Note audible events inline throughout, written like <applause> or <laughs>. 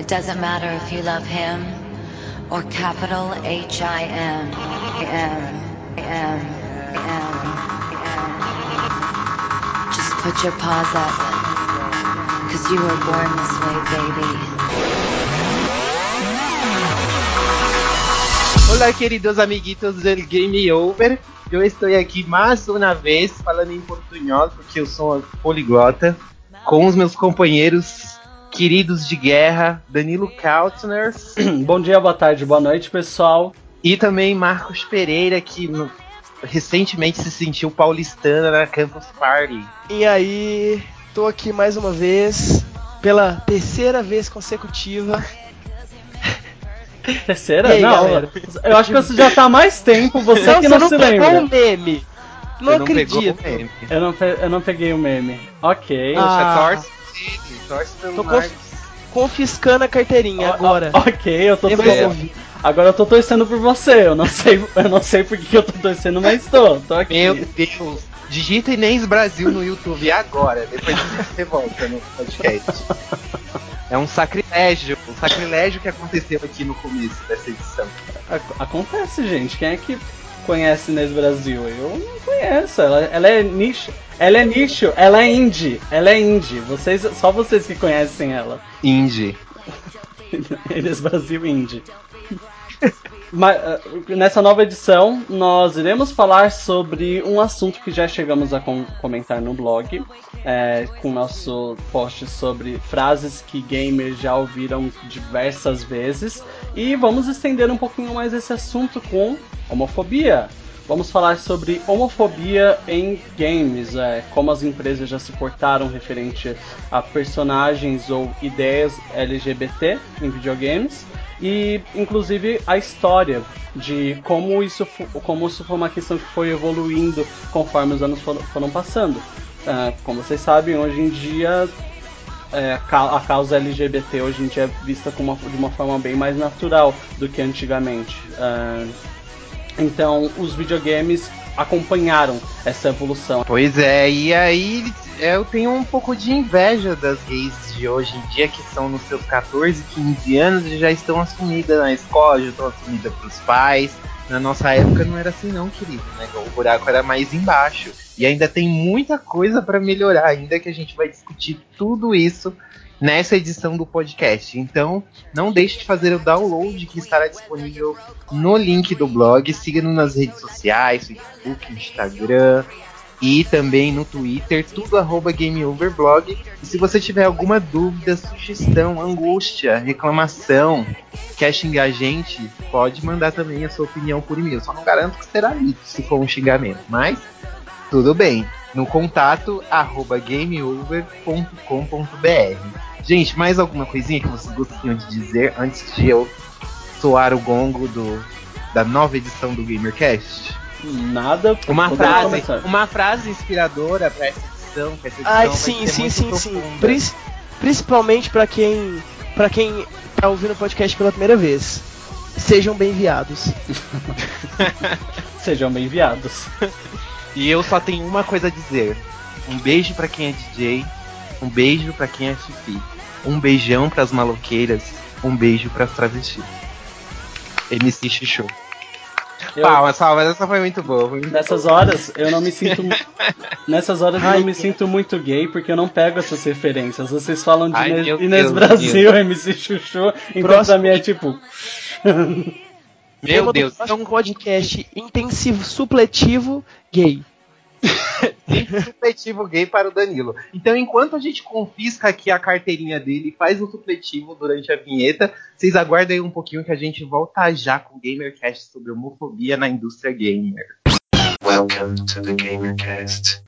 It doesn't matter if you love him or capital H I M M M M. Just put your paws up, cause you were born this way, baby. Olá, queridos amiguitos del Game Over. Eu estou aqui mais uma vez falando em portunhol, porque eu sou poliglota, com os meus companheiros queridos de guerra, Danilo Kautner. <clears throat> Bom dia, boa tarde, boa noite, pessoal. E também Marcos Pereira, que recentemente se sentiu paulistana na Campus Party. E aí, tô aqui mais uma vez, pela terceira vez consecutiva. <laughs> Terceira? Aí, não, galera? eu acho que você já tá há mais tempo, você não, que não, você não se lembra. Um meme. Não, não acredito. Eu não, eu não peguei o meme. Ok. Ah. 14 Tô conf... confiscando a carteirinha oh, agora. Oh, ok, eu tô torcendo. Agora eu tô torcendo por você. Eu não sei, eu não sei por que eu tô torcendo, mas tô, tô aqui. Meu Deus. Digita Inês Brasil no YouTube agora. Depois você volta no podcast. É um sacrilégio, um sacrilégio que aconteceu aqui no começo dessa edição. Acontece, gente. Quem é que conhece Inês Brasil? Eu não conheço. Ela, ela é nicho. Ela é nicho. Ela é indie. Ela é indie. Vocês, só vocês que conhecem ela. Indie. <laughs> Inês Brasil Indie. <laughs> Eh, nessa nova edição, nós iremos falar sobre um assunto que já chegamos a com- comentar no blog, eh, com nosso post sobre frases que gamers já ouviram diversas vezes, e vamos estender um pouquinho mais esse assunto com homofobia. Vamos falar sobre homofobia em games, é, como as empresas já se portaram referente a personagens ou ideias LGBT em videogames e inclusive a história de como isso, como isso foi uma questão que foi evoluindo conforme os anos foram, foram passando. Ah, como vocês sabem, hoje em dia é, a ca- a causa LGBT hoje em dia é vista uma- de uma forma bem mais natural do que antigamente. Ah, então, os videogames acompanharam essa evolução. Pois é, e aí eu tenho um pouco de inveja das gays de hoje em dia que são nos seus 14, 15 anos e já estão assumidas na escola, já estão assumidas pros pais. Na nossa época não era assim não, querido, né? O buraco era mais embaixo. E ainda tem muita coisa para melhorar, ainda que a gente vai discutir tudo isso nessa edição do podcast. Então, não deixe de fazer o download que estará disponível no link do blog. Siga-nos nas redes sociais, Facebook, Instagram e também no Twitter, tudo arroba GameOverblog. E se você tiver alguma dúvida, sugestão, angústia, reclamação, quer xingar a gente, pode mandar também a sua opinião por e-mail. Só não garanto que será lido se for um xingamento, mas tudo bem. No contato arroba gameover.com.br. Gente, mais alguma coisinha que vocês gostariam de dizer antes de eu soar o gongo do, da nova edição do GamerCast? Nada. Uma frase, começar. uma frase inspiradora pra essa edição, que essa edição Ai, vai sim, ser sim, muito sim, sim. profunda. Pris- principalmente pra quem para quem tá ouvindo o podcast pela primeira vez. Sejam bem-viados. <laughs> Sejam bem-enviados. <laughs> E eu só tenho uma coisa a dizer. Um beijo pra quem é DJ, um beijo pra quem é fifi, um beijão pras maloqueiras, um beijo pras travestis. MC Chuchu. Eu- Palmas, palmas, essa foi muito boa. foi muito Nessas boa. horas eu não me sinto. <laughs> Nessas horas eu Ai, não me sinto muito gay porque eu não pego essas referências. Vocês falam de Ai, Inês, Inês Deus, Brasil, <laughs> MC Chuchu, então Próximo. pra mim é tipo. <laughs> Meu Deus, próximo então podcast intensivo supletivo gay. <laughs> supletivo gay para o Danilo. Então, enquanto a gente confisca aqui a carteirinha dele e faz um supletivo durante a vinheta, vocês aguardem aí um pouquinho que a gente volta já com o GamerCast sobre homofobia na indústria gamer. Welcome to the GamerCast.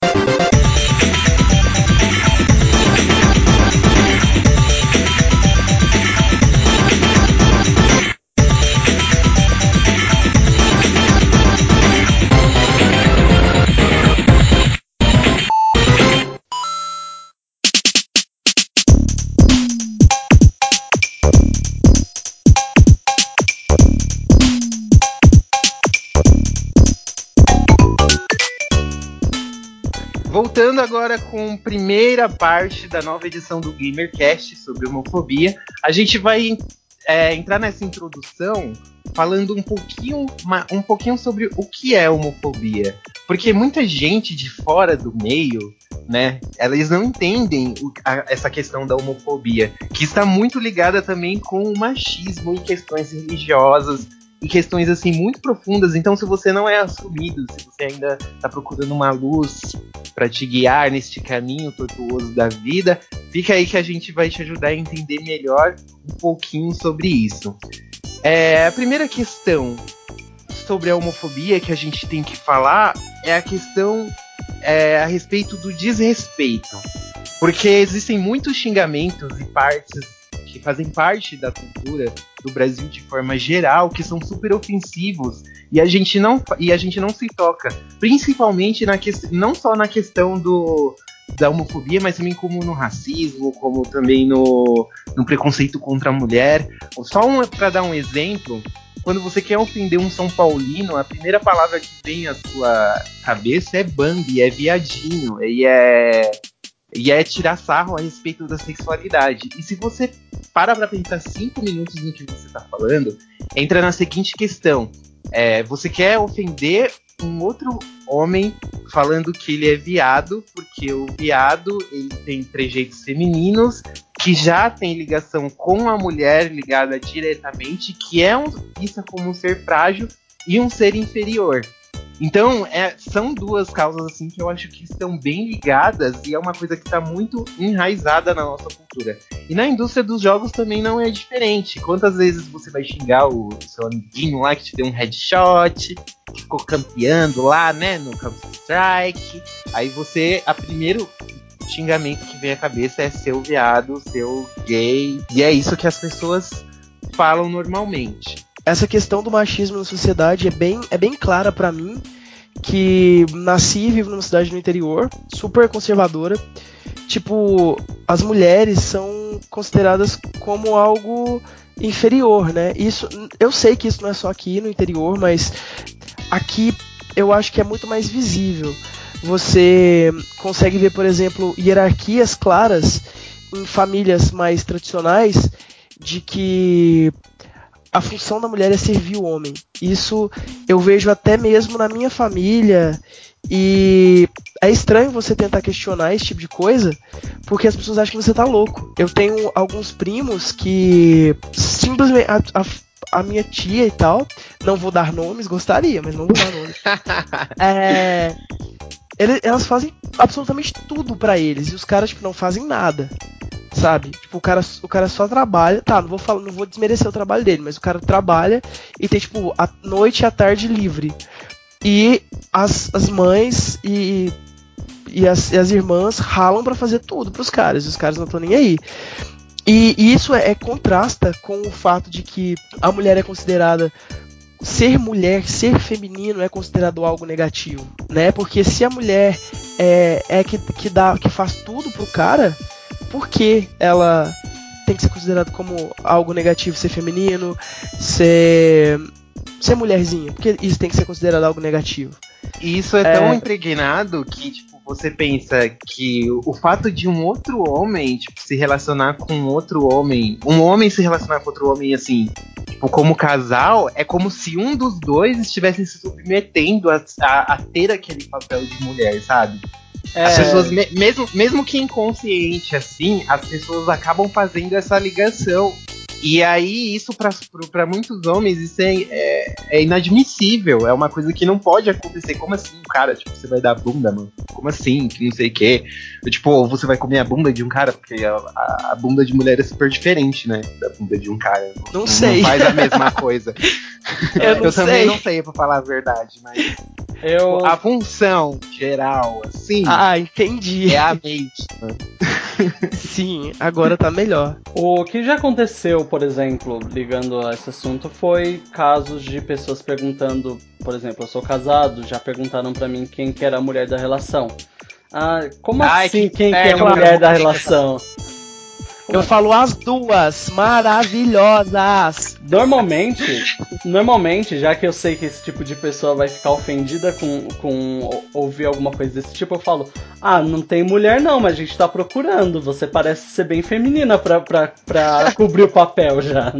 Voltando agora com a primeira parte da nova edição do GamerCast sobre homofobia, a gente vai é, entrar nessa introdução falando um pouquinho, um pouquinho sobre o que é homofobia. Porque muita gente de fora do meio, né, elas não entendem o, a, essa questão da homofobia, que está muito ligada também com o machismo e questões religiosas e questões assim muito profundas. Então, se você não é assumido, se você ainda está procurando uma luz para te guiar neste caminho tortuoso da vida, fica aí que a gente vai te ajudar a entender melhor um pouquinho sobre isso. É, a primeira questão sobre a homofobia que a gente tem que falar é a questão é, a respeito do desrespeito. Porque existem muitos xingamentos e partes que fazem parte da cultura do Brasil de forma geral que são super ofensivos e a gente não e a gente não se toca, principalmente na não só na questão do da homofobia, mas também como no racismo, como também no, no preconceito contra a mulher. Só um, para dar um exemplo, quando você quer ofender um São Paulino, a primeira palavra que vem à sua cabeça é Bambi, é viadinho, e é e é tirar sarro a respeito da sexualidade. E se você para pra pensar cinco minutos no que você tá falando, entra na seguinte questão. É, você quer ofender um outro homem falando que ele é viado, porque o viado ele tem trejeitos femininos que já tem ligação com a mulher ligada diretamente, que é um, vista como um ser frágil e um ser inferior. Então, é, são duas causas assim que eu acho que estão bem ligadas e é uma coisa que está muito enraizada na nossa cultura. E na indústria dos jogos também não é diferente. Quantas vezes você vai xingar o seu amiguinho lá que te deu um headshot, que ficou campeando lá, né, no Counter Strike? Aí você, a primeiro xingamento que vem à cabeça é seu viado, seu gay. E é isso que as pessoas falam normalmente essa questão do machismo na sociedade é bem, é bem clara para mim, que nasci e vivo numa cidade no interior, super conservadora. Tipo, as mulheres são consideradas como algo inferior, né? Isso, eu sei que isso não é só aqui no interior, mas aqui eu acho que é muito mais visível. Você consegue ver, por exemplo, hierarquias claras em famílias mais tradicionais de que a função da mulher é servir o homem. Isso eu vejo até mesmo na minha família. E é estranho você tentar questionar esse tipo de coisa, porque as pessoas acham que você tá louco. Eu tenho alguns primos que simplesmente. A, a, a minha tia e tal, não vou dar nomes, gostaria, mas não vou dar nomes. <laughs> é, ele, elas fazem absolutamente tudo para eles e os caras tipo, não fazem nada sabe? Tipo, o cara, o cara só trabalha, tá, não vou falar, não vou desmerecer o trabalho dele, mas o cara trabalha e tem tipo a noite e a tarde livre. E as, as mães e, e, as, e as irmãs ralam para fazer tudo pros caras, e os caras não estão nem aí. E, isso é, é, contrasta com o fato de que a mulher é considerada ser mulher, ser feminino é considerado algo negativo, né? Porque se a mulher é, é que, que dá, que faz tudo pro cara, por que ela tem que ser considerado como algo negativo ser feminino, ser ser mulherzinha? Porque isso tem que ser considerado algo negativo. E isso é tão é... impregnado que tipo, você pensa que o fato de um outro homem tipo, se relacionar com outro homem, um homem se relacionar com outro homem assim, tipo, como casal, é como se um dos dois estivesse se submetendo a, a, a ter aquele papel de mulher, sabe? É... As pessoas, mesmo, mesmo que inconsciente assim, as pessoas acabam fazendo essa ligação. E aí, isso para muitos homens, isso é, é, é, inadmissível. É uma coisa que não pode acontecer. Como assim, cara? Tipo, você vai dar bunda, mano? Como assim? Que não sei o quê. Tipo, você vai comer a bunda de um cara? Porque a, a, a, bunda de mulher é super diferente, né? Da bunda de um cara. Não, não sei. Não faz a mesma coisa. <laughs> Eu, eu também não sei, pra falar a verdade, mas. Eu... A função geral, assim. Ah, entendi. É a mente. <laughs> Sim, agora tá melhor. O que já aconteceu, por exemplo, ligando a esse assunto, foi casos de pessoas perguntando, por exemplo, eu sou casado, já perguntaram para mim quem que era a mulher da relação. Ah, como Ai, assim que, quem que é a mulher da relação? Eu falo as duas, maravilhosas. Normalmente, normalmente, já que eu sei que esse tipo de pessoa vai ficar ofendida com, com ouvir alguma coisa desse tipo, eu falo: Ah, não tem mulher não, mas a gente tá procurando. Você parece ser bem feminina pra, pra, pra cobrir o papel já.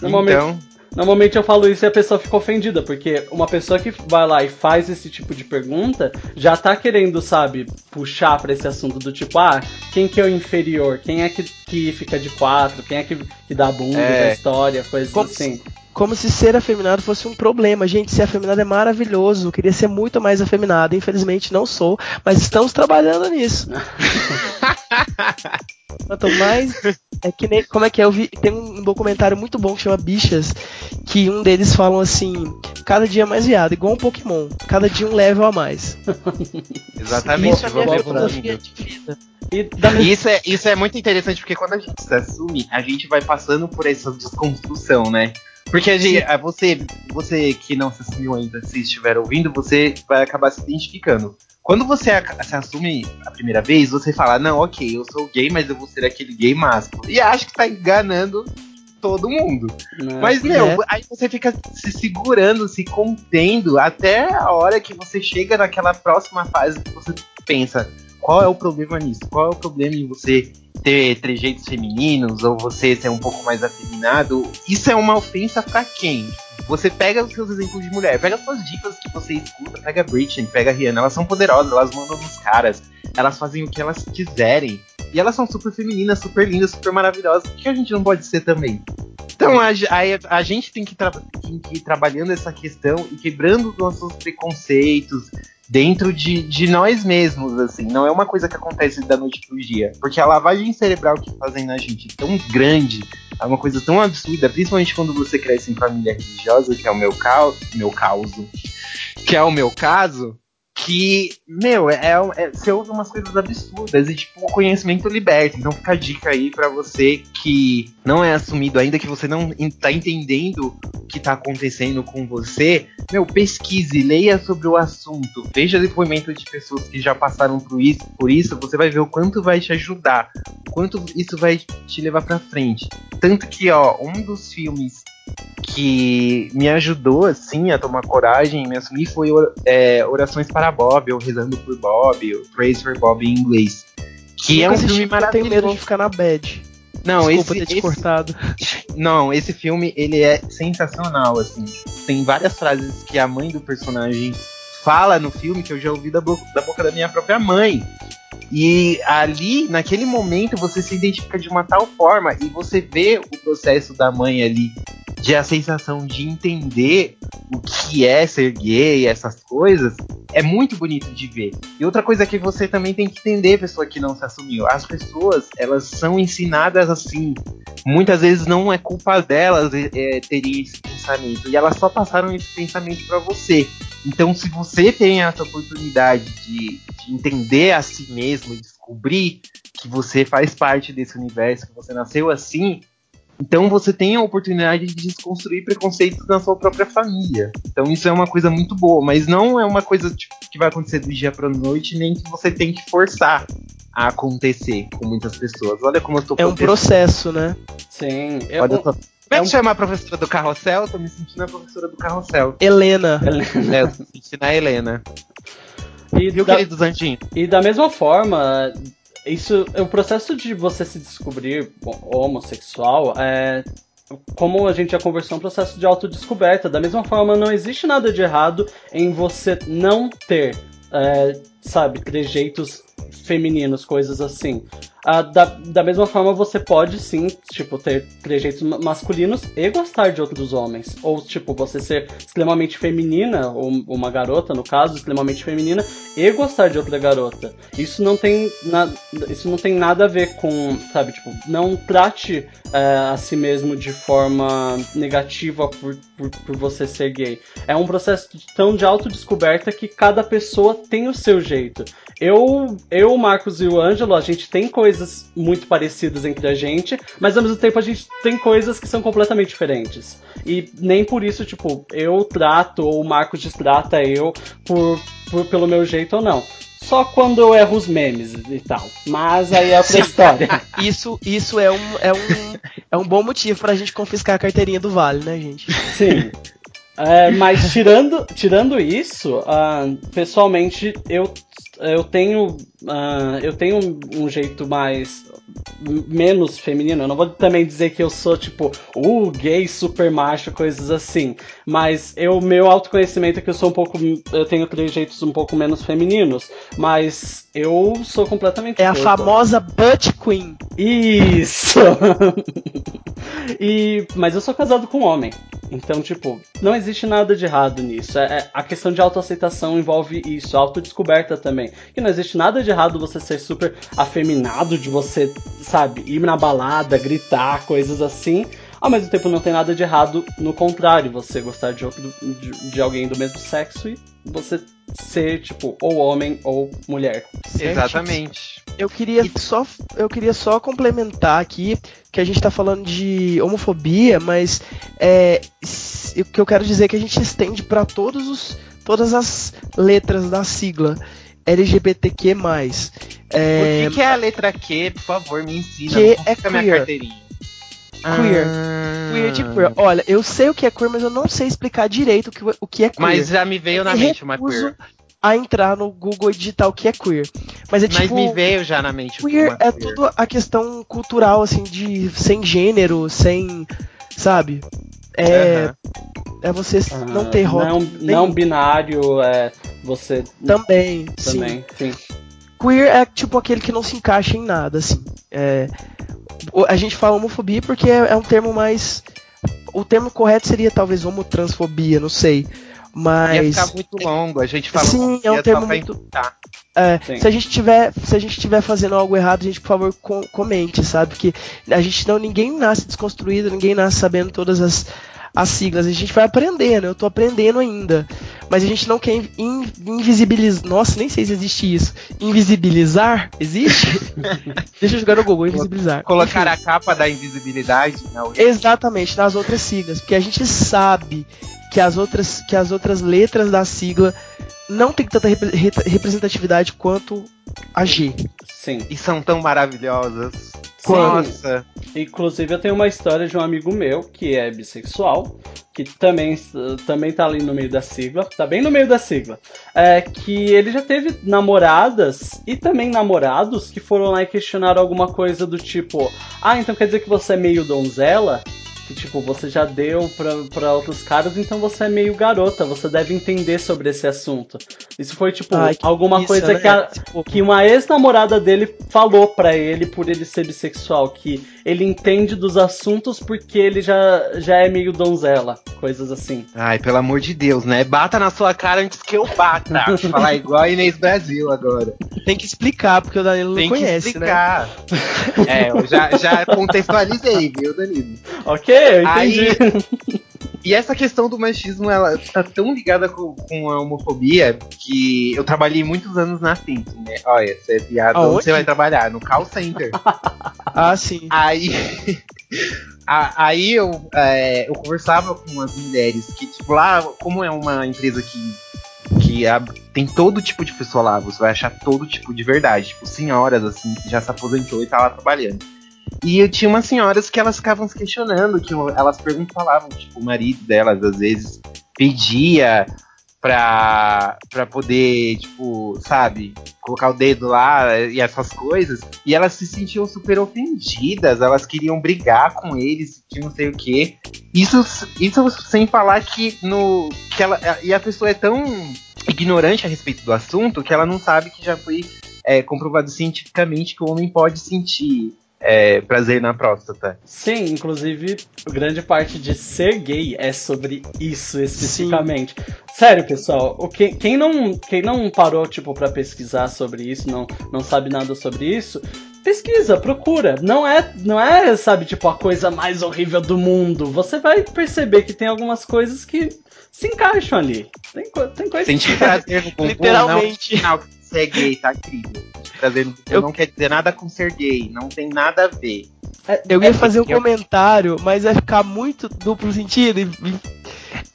Normalmente, Então, Normalmente eu falo isso e a pessoa fica ofendida, porque uma pessoa que vai lá e faz esse tipo de pergunta já tá querendo, sabe, puxar pra esse assunto do tipo, ah, quem que é o inferior? Quem é que, que fica de quatro? Quem é que, que dá bunda É. da história? Coisas Como assim. Como se ser afeminado fosse um problema. Gente, ser afeminado é maravilhoso. Eu queria ser muito mais afeminado. Infelizmente não sou, mas estamos trabalhando nisso. <laughs> Quanto mais. É que nem. Como é que é? Eu vi. Tem um documentário muito bom que chama Bichas. Que um deles falam assim: cada dia é mais viado, igual um Pokémon. Cada dia um level a mais. <laughs> exatamente. Isso é Isso é, isso é muito interessante porque quando a gente se assume, a gente vai passando por essa desconstrução, né? Porque a gente, a você, você que não se assumiu ainda, se estiver ouvindo, você vai acabar se identificando. Quando você se assume a primeira vez, você fala, não, ok, eu sou gay, mas eu vou ser aquele gay másculo. E acha que tá enganando todo mundo. né, Mas, meu, É. aí você fica se segurando, se contendo, até a hora que você chega naquela próxima fase que você pensa, qual é o problema nisso? Qual é o problema em você ter trejeitos femininos ou você ser um pouco mais afeminado? Isso é uma ofensa pra quem? Você pega os seus exemplos de mulher, pega as suas dicas que você escuta, pega a Britney, pega a Rihanna, elas são poderosas, elas mandam nos caras, elas fazem o que elas quiserem. E elas são super femininas, super lindas, super maravilhosas. Por que a gente não pode ser também? Então a, a, a gente tem que, tem que ir trabalhando essa questão e quebrando os nossos preconceitos dentro de, de nós mesmos, assim. Não é uma coisa que acontece da noite pro dia. Porque a lavagem cerebral que fazem na gente é tão grande, é uma coisa tão absurda, principalmente quando você cresce em família religiosa, que é o meu, cau meu causo, que é o meu caso, que, meu, é, é- você ouve umas coisas absurdas e, tipo, o conhecimento liberta. Então fica a dica aí pra você que não é assumido ainda, que você não tá entendendo o que tá acontecendo com você. Meu, pesquise, leia sobre o assunto, veja depoimento de pessoas que já passaram por isso, por isso, você vai ver o quanto vai te ajudar, o quanto isso vai te levar pra frente. Tanto que, ó, um dos filmes que me ajudou, assim, a tomar coragem e me assumir foi é, Orações para Bob, ou Rezando por Bob, ou Praise for Bob em inglês. Que é um filme porque Eu tenho medo de maravilhoso. ficar na bad. Não, Desculpa esse, ter te esse- cortado. <laughs> não, esse filme ele é sensacional, assim. Tem várias frases que a mãe do personagem fala no filme que eu já ouvi da, bo- da boca da minha própria mãe. E ali, naquele momento, você se identifica de uma tal forma e você vê o processo da mãe ali, de a sensação de entender o que é ser gay, essas coisas, é muito bonito de ver. E outra coisa que você também tem que entender, pessoa que não se assumiu, as pessoas, elas são ensinadas assim, muitas vezes não é culpa delas é, terem esse pensamento, e elas só passaram esse pensamento para você. Então, se você tem essa oportunidade de, de entender a si mesmo e descobrir que você faz parte desse universo, que você nasceu assim, então você tem a oportunidade de desconstruir preconceitos na sua própria família. Então isso é uma coisa muito boa, mas não é uma coisa tipo, que vai acontecer do dia pra noite, nem que você tem que forçar a acontecer com muitas pessoas. Olha como eu tô É um processo, né? Sim. Eu, Olha só. Como é é que um- chama a professora do carrossel? Eu tô me sentindo a professora do carrossel. Helena. É, eu tô me sentindo a Helena. e, Viu, da, queridos anjinhos? e da mesma forma, isso o processo de você se descobrir homossexual é como a gente já conversou, é um processo de autodescoberta. Da mesma forma, não existe nada de errado em você não ter, é, sabe, trejeitos femininos, coisas assim. Ah, da, da mesma forma, você pode sim, tipo, ter trejeitos ma- masculinos e gostar de outros homens. Ou, tipo, você ser extremamente feminina, ou uma garota, no caso, extremamente feminina, e gostar de outra garota. Isso não tem, na, isso não tem nada a ver com, sabe, tipo, não trate é, a si mesmo de forma negativa por, por, por você ser gay. É um processo tão de autodescoberta que cada pessoa tem o seu jeito. Eu, eu, Marcos e o Ângelo, a gente tem coisas muito parecidas entre a gente, mas ao mesmo tempo a gente tem coisas que são completamente diferentes. E nem por isso, tipo, eu trato ou o Marcos destrata eu por, por, pelo meu jeito ou não. Só quando eu erro os memes e tal. Mas aí é outra história. <laughs> Isso, isso é, um, é, um, é um bom motivo pra gente confiscar a carteirinha do Vale, né, gente? Sim. É, mas tirando, tirando isso, uh, pessoalmente eu, eu tenho uh, eu tenho um jeito mais menos feminino. Eu não vou também dizer que eu sou tipo o uh, gay super macho, coisas assim. Mas eu meu autoconhecimento é que eu sou um pouco eu tenho trejeitos um pouco menos femininos, mas eu sou completamente É a famosa butt queen. Isso. <laughs> e mas eu sou casado com um homem. Então, tipo, não existe nada de errado nisso. É, é, a questão de autoaceitação envolve isso, autodescoberta também. Que não existe nada de errado você ser super afeminado, de você, sabe, ir na balada, gritar, coisas assim. Ao mesmo tempo, não tem nada de errado no contrário, você gostar de, de, de alguém do mesmo sexo e você ser, tipo, ou homem ou mulher. Exatamente. Eu queria só eu queria só complementar aqui que a gente tá falando de homofobia, mas é, o que eu quero dizer é que a gente estende para todos os todas as letras da sigla LGBTQ+. É... O que, que, é a letra Q? Por favor, me ensina. Que é queer. minha carteirinha. Queer. Ah. Queer de queer. Olha, eu sei o que é queer, mas eu não sei explicar direito o que, o que é queer. Mas já me veio na mente uma queer a entrar no Google e digitar o que é queer. Mas é tipo. Mas me veio já na mente. Queer é queer. tudo a questão cultural, assim, de sem gênero, sem. Sabe? É. Uhum. É você uhum. não ter rótulo. Não, não binário, é você. Também. Também, sim. sim. Queer é tipo aquele que não se encaixa em nada, assim. É, a gente fala homofobia porque é, é um termo mais. O termo correto seria talvez homotransfobia, não sei. Mas. Ia ficar muito longo, a gente fala. Sim, é um termo muito. É, se a gente tiver, se a gente estiver fazendo algo errado, a gente por favor com, comente, sabe? Porque a gente não, ninguém nasce desconstruído, ninguém nasce sabendo todas as, as siglas. A gente vai aprendendo, eu tô aprendendo ainda. Mas a gente não quer in, invisibilizar. Nossa, nem sei se existe isso. Invisibilizar? Existe? <laughs> Deixa eu jogar no Google, invisibilizar. Colocar Enfim. a capa da invisibilidade. Não. Exatamente, nas outras siglas. Porque a gente sabe que as outras, que as outras letras da sigla não tem tanta rep representatividade quanto a G. Sim. E são tão maravilhosas. Nossa. Inclusive eu tenho uma história de um amigo meu que é bissexual, que também, também tá ali no meio da sigla, tá bem no meio da sigla. É que ele já teve namoradas e também namorados que foram lá e questionaram alguma coisa do tipo: Ah, então quer dizer que você é meio donzela? Que tipo, você já deu para outros caras, então você é meio garota, você deve entender sobre esse assunto. Isso foi tipo Ai, alguma isso, coisa né? que, a, tipo... que uma ex-namorada dele falou para ele por ele ser bissexual, que ele entende dos assuntos porque ele já, já é meio donzela, coisas assim. Ai, pelo amor de Deus, né? Bata na sua cara antes que eu bata. <laughs> Falar igual a Inês Brasil agora. Tem que explicar, porque o Danilo Tem não conhece, que né? explicar. né? é, eu já, já contextualizei, viu, Danilo? Ok, eu entendi. Aí, e essa questão do machismo, ela tá tão ligada com, com, a homofobia que eu trabalhei muitos anos na Think, né? Olha, você é piada, onde você vai trabalhar? No call center. <laughs> ah, sim. Aí... <laughs> aí eu, é, eu conversava com as mulheres que, tipo, lá, como é uma empresa que que a, tem todo tipo de pessoa lá, você vai achar todo tipo de verdade, tipo, senhoras assim, que já se aposentou e tá lá trabalhando. E eu tinha umas senhoras que elas ficavam se questionando, que elas perguntavam, tipo, o marido delas às vezes pedia pra, pra poder, tipo, sabe, colocar o dedo lá e essas coisas. E elas se sentiam super ofendidas, elas queriam brigar com eles, que não sei o que. Isso, isso sem falar que no. que ela E a pessoa é tão ignorante a respeito do assunto que ela não sabe que já foi é, comprovado cientificamente que o homem pode sentir é, prazer na próstata. Sim, inclusive, grande parte de ser gay é sobre isso especificamente. Sim. Sério, pessoal, o que, quem, não, quem não parou, tipo, para pesquisar sobre isso, não, não sabe nada sobre isso, pesquisa, procura. Não é, não é, sabe, tipo, a coisa mais horrível do mundo. Você vai perceber que tem algumas coisas que se encaixam ali. Tem, tem coisas Sentir prazer no <laughs> bumbum, Literalmente. Não, ser gay, tá incrível. Eu... não quer dizer nada com ser gay, não tem nada a ver. É, Eu ia é- fazer um eu- comentário, mas vai ficar muito duplo sentido e, e-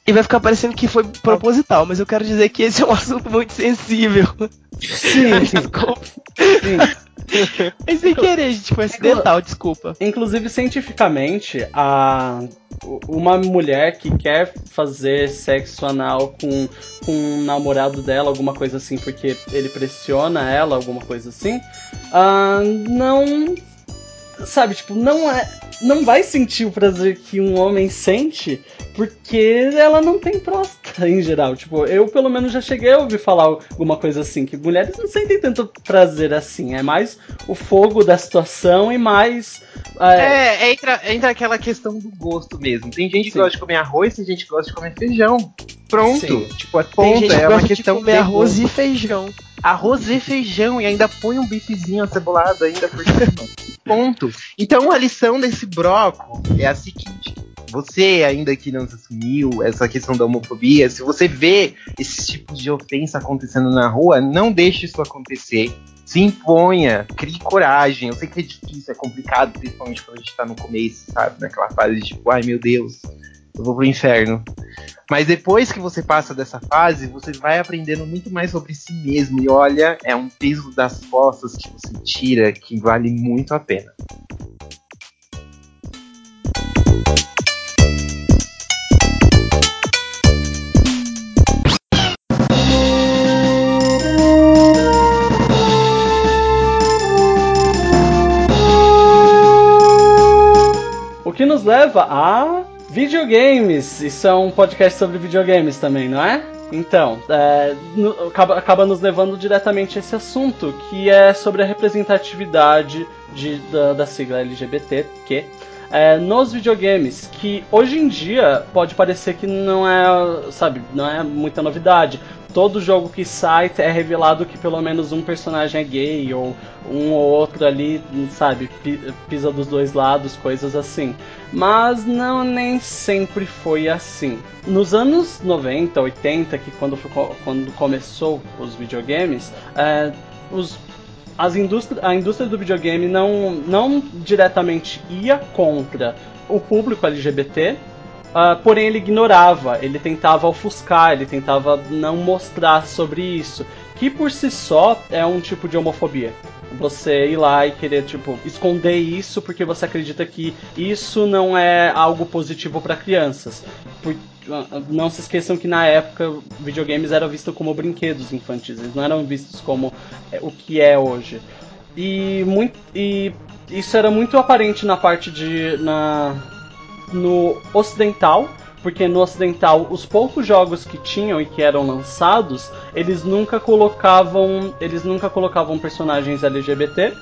e vai ficar parecendo que foi proposital, mas eu quero dizer que esse é um <laughs> assunto muito sensível. Sim, Desculpa. sim. Mas <laughs> sem querer, gente, foi acidental, desculpa. Inclusive, cientificamente, a, uma mulher que quer fazer sexo anal com, com um namorado dela, alguma coisa assim, porque ele pressiona ela, alguma coisa assim, ah, não. Sabe, tipo, não é. Não vai sentir o prazer que um homem sente porque ela não tem próstata <laughs> em geral. Tipo, eu pelo menos já cheguei a ouvir falar alguma coisa assim, que mulheres não sentem tanto prazer assim. É mais o fogo da situação e mais. é, É, entra, entra aquela questão do gosto mesmo. Tem gente que Sim. gosta de comer arroz, tem gente que gosta de comer feijão. Pronto. Sim. Tipo, é Tem ponto. gente que É uma gosta de questão comer de arroz e feijão. Arroz e feijão e ainda põe um bifezinho acebolado ainda por cima. <laughs> Ponto. Então a lição desse broco é a seguinte. Você ainda que não se assumiu essa questão da homofobia, se você vê esse tipo de ofensa acontecendo na rua, não deixe isso acontecer. Se imponha, crie coragem. Eu sei que é difícil, é complicado, principalmente quando a gente tá no começo, sabe? Naquela fase de tipo, ai meu Deus, eu vou pro inferno. Mas depois que você passa dessa fase, você vai aprendendo muito mais sobre si mesmo. E olha, é um peso das costas que você tira que vale muito a pena. Leva a videogames. Isso é um podcast sobre videogames também, não é? Então, é, no- acaba, acaba nos levando diretamente a esse assunto, que é sobre a representatividade de- da, da sigla LGBT, é, nos videogames, que hoje em dia pode parecer que não é, sabe, não é muita novidade. Todo jogo que sai é revelado que pelo menos um personagem é gay, ou um ou outro ali, sabe, pi- pisa dos dois lados, coisas assim. Mas não nem sempre foi assim. Nos anos 90, 80, que quando, foi co- quando começou os videogames, é, os as indústri a indústria do videogame não, não diretamente ia contra o público LGBT, ah, porém ele ignorava, ele tentava ofuscar, ele tentava não mostrar sobre isso, que por si só é um tipo de homofobia. Você ir lá e querer tipo esconder isso porque você acredita que isso não é algo positivo para crianças. Por- ah, não se esqueçam que na época videogames eram vistos como brinquedos infantis, eles não eram vistos como é, o que é hoje. E, muito, e isso era muito aparente na parte de. Na, no ocidental, porque no ocidental os poucos jogos que tinham e que eram lançados, eles nunca colocavam, eles nunca colocavam personagens LGBT.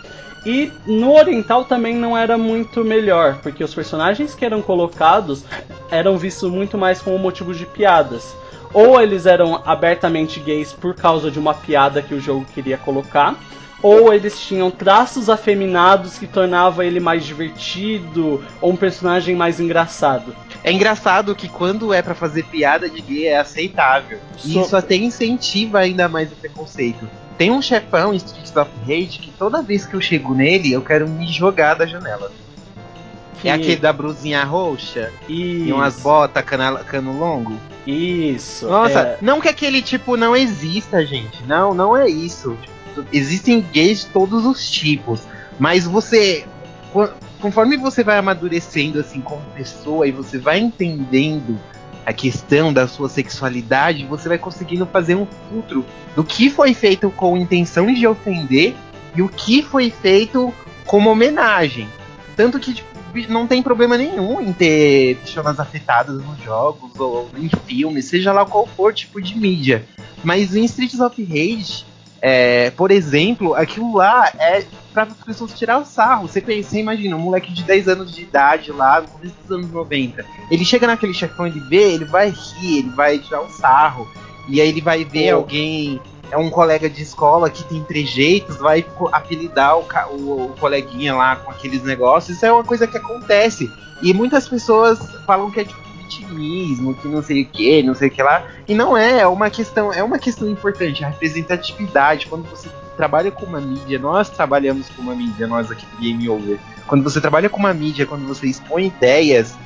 E no oriental também não era muito melhor, porque os personagens que eram colocados eram vistos muito mais como motivo de piadas. Ou eles eram abertamente gays por causa de uma piada que o jogo queria colocar, ou eles tinham traços afeminados que tornava ele mais divertido ou um personagem mais engraçado. É engraçado que quando é pra fazer piada de gay é aceitável. E So- isso até incentiva ainda mais o preconceito. Tem um chefão em Streets of Rage que toda vez que eu chego nele, eu quero me jogar da janela. Que- É aquele da brusinha roxa Isso, e umas botas cana- cano longo. Isso. Nossa, é, não que aquele tipo não exista, gente. Não, não é isso. Tipo, existem gays de todos os tipos. Mas você. co- Conforme você vai amadurecendo assim como pessoa e você vai entendendo a questão da sua sexualidade, você vai conseguindo fazer um filtro do que foi feito com intenção de ofender e o que foi feito como homenagem. Tanto que tipo, não tem problema nenhum em ter pessoas afetadas nos jogos ou em filmes, seja lá qual for tipo de mídia. Mas em Streets of Rage, é, por exemplo, aquilo lá é para as pessoas tirar o sarro. Você, pensa, você imagina, um moleque de 10 anos de idade lá, no começo dos anos 90. Ele chega naquele chefão, ele vê, ele vai rir, ele vai tirar o sarro. E aí ele vai ver Pô. alguém, é um colega de escola que tem trejeitos, vai apelidar o, o- o coleguinha lá com aqueles negócios. Isso é uma coisa que acontece. E muitas pessoas falam que é tipo vitimismo, que não sei o que, não sei o que lá. E não é, é uma questão, é uma questão importante, a representatividade, quando você trabalha com uma mídia, nós trabalhamos com uma mídia, nós aqui do Game Over. Quando você trabalha com uma mídia, quando você expõe ideias,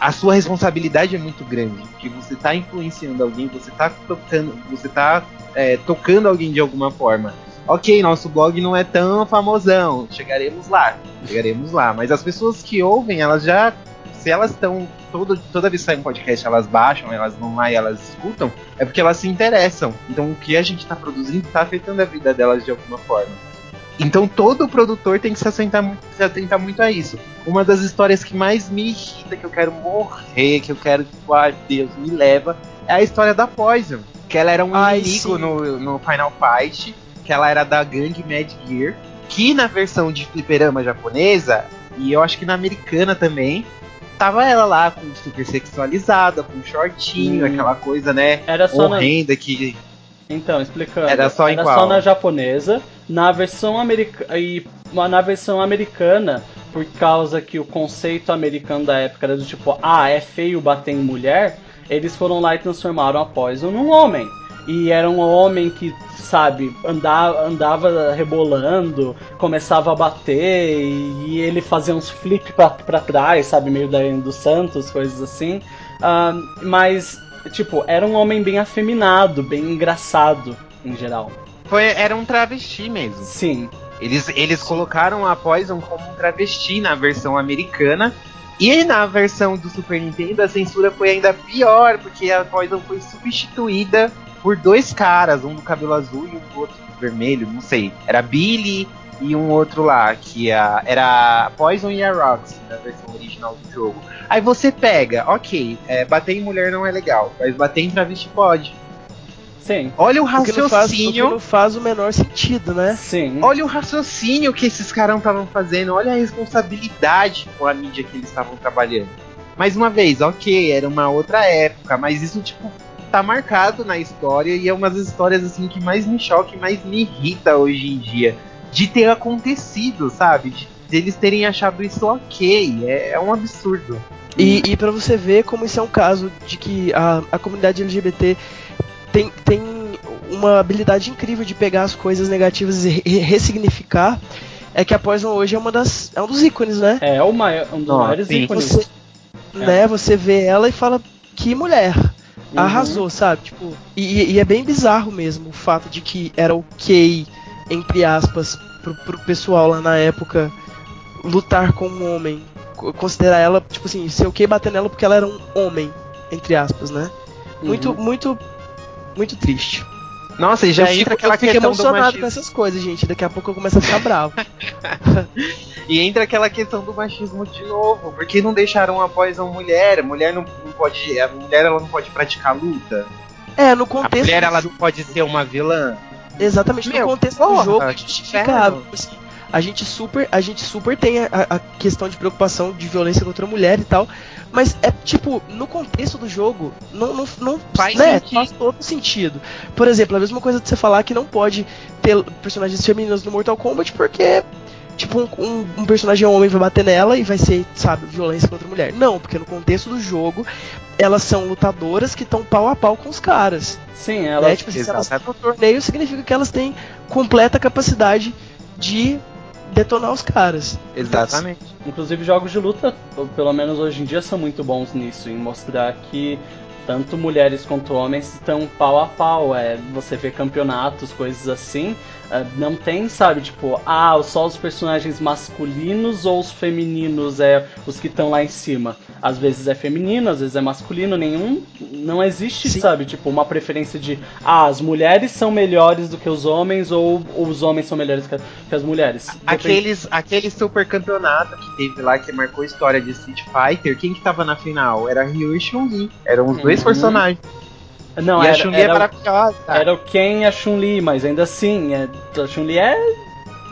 a sua responsabilidade é muito grande, porque você está influenciando alguém, você está tocando, você tá é, tocando alguém de alguma forma. Ok, nosso blog não é tão famosão, chegaremos lá, chegaremos lá, mas as pessoas que ouvem, elas já, se elas estão toda, toda vez que sai um podcast, elas baixam, elas vão lá e elas escutam, é porque elas se interessam. Então o que a gente está produzindo está afetando a vida delas de alguma forma. Então todo produtor tem que se atentar, muito, se atentar muito a isso. Uma das histórias que mais me irrita, que eu quero morrer, que eu quero, tipo, ai Deus, me leva, é a história da Poison. Que ela era um Ai, inimigo sim. no, no Final Fight, que ela era da gangue Mad Gear, que na versão de fliperama japonesa, e eu acho que na americana também, tava ela lá com super sexualizada, com shortinho, Hum. aquela coisa, né, Era só na, horrenda que... Então, explicando. Era só em Era qual? só na japonesa. Na versão americana. E na versão americana, por causa que o conceito americano da época era do tipo, ah, é feio bater em mulher, eles foram lá e transformaram a Poison num homem. E era um homem que, sabe, andava, andava rebolando, começava a bater, e, e ele fazia uns flip pra, pra trás, sabe, meio da do Santos, coisas assim. Ah, mas, tipo, era um homem bem afeminado, bem engraçado, em geral. Foi, era um travesti mesmo. Sim, Eles, eles colocaram a Poison como um travesti na versão americana. E na versão do Super Nintendo a censura foi ainda pior, porque a Poison foi substituída por dois caras, um do cabelo azul e um do outro vermelho, não sei. Era Billy e um outro lá, que a, era Poison e a Roxy na versão original do jogo. Aí você pega, ok, é, bater em mulher não é legal, mas bater em travesti pode. sim, Olha o O que, não faz, o que raciocínio. não faz o menor sentido, né? sim. Olha o raciocínio que esses caras estavam fazendo, olha a responsabilidade com a mídia que eles estavam trabalhando. Mais uma vez, ok, era uma outra época, mas isso, tipo, tá marcado na história e é uma das histórias, assim, que mais me choca e mais me irrita hoje em dia. De ter acontecido, sabe? De, de eles terem achado isso ok. É, é um absurdo. E, e para você ver como isso é um caso de que a, a comunidade LGBT tem, tem uma habilidade incrível de pegar as coisas negativas e re- ressignificar, é que a Poison hoje é uma das é um dos ícones, né? É o maior, um dos Nossa, maiores sim. ícones. Você, né, você vê ela e fala que mulher. Uhum. Arrasou, sabe? Tipo, e, e é bem bizarro mesmo o fato de que era ok, entre aspas, pro, pro pessoal lá na época lutar com um homem. Co- Considerar ela, tipo assim, ser ok bater nela porque ela era um homem, entre aspas, né? Muito, Uhum. muito, muito triste. Nossa, e já eu entra fico, aquela eu questão do emocionado machismo. com essas coisas, gente. Daqui a pouco eu começo a ficar bravo. <laughs> E entra aquela questão do machismo de novo, porque não deixaram a Poison mulher, a mulher não, não pode, a mulher ela não pode praticar luta. É, no A contexto. mulher do ela não pode ser uma vilã. Exatamente, Meu, no contexto porra, do jogo é que justificável. Assim, a gente super, a gente super tem a, a questão de preocupação de violência contra a mulher e tal, mas é tipo, no contexto do jogo, não, não, não Faz né, sentido. faz todo sentido. Por exemplo, a mesma coisa de você falar que não pode ter personagens femininas no Mortal Kombat porque Tipo, um, um, um personagem homem vai bater nela e vai ser, sabe, violência contra a mulher. Não, porque no contexto do jogo, elas são lutadoras que estão pau a pau com os caras. Sim, ela. Né? Tipo, se elas estão no torneio, significa que elas têm completa capacidade de detonar os caras. Exatamente. Inclusive jogos de luta, pelo menos hoje em dia, são muito bons nisso, em mostrar que tanto mulheres quanto homens estão pau a pau. É, você vê campeonatos, coisas assim. É, não tem, sabe, tipo, ah, só os personagens masculinos ou os femininos é os que estão lá em cima. Às vezes é feminino, às vezes é masculino, nenhum. Não existe, Sim. sabe, tipo, uma preferência de ah, as mulheres são melhores do que os homens ou, os homens são melhores que, as mulheres. Aqueles, aquele super campeonato que teve lá que marcou a história de Street Fighter, quem que tava na final? Era Ryu e Chun-Li. Eram os dois Uhum. personagens. Não, e a era, Chun-Li é era, maravilhosa. era o Ken e a Chun-Li, mas ainda assim, é, a Chun-Li é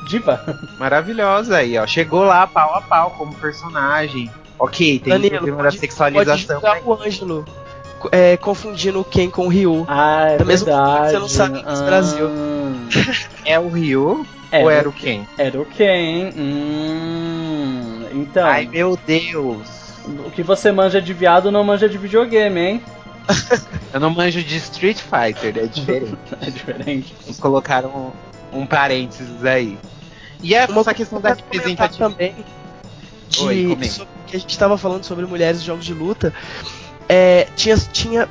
diva. <laughs> Maravilhosa aí, ó. Chegou lá pau a pau como personagem. Ok, tem o Danilo, problema da pode- Pode sexualização. julgar mas- o Ângelo é, confundindo o Ken com o Ryu. Ah, é Da verdade. você não sabe nesse Brasil. É o Ryu Era, ou era o Ken? era o Ken. Hum, então, Ai meu Deus. o que você manja de viado não manja de videogame, hein? Eu não manjo de Street Fighter, é diferente. <laughs> É diferente. Eles colocaram um parênteses aí. E é Uma essa questão da representatividade. também de Oi, que a gente estava falando sobre mulheres em jogos de luta é, tinha tinha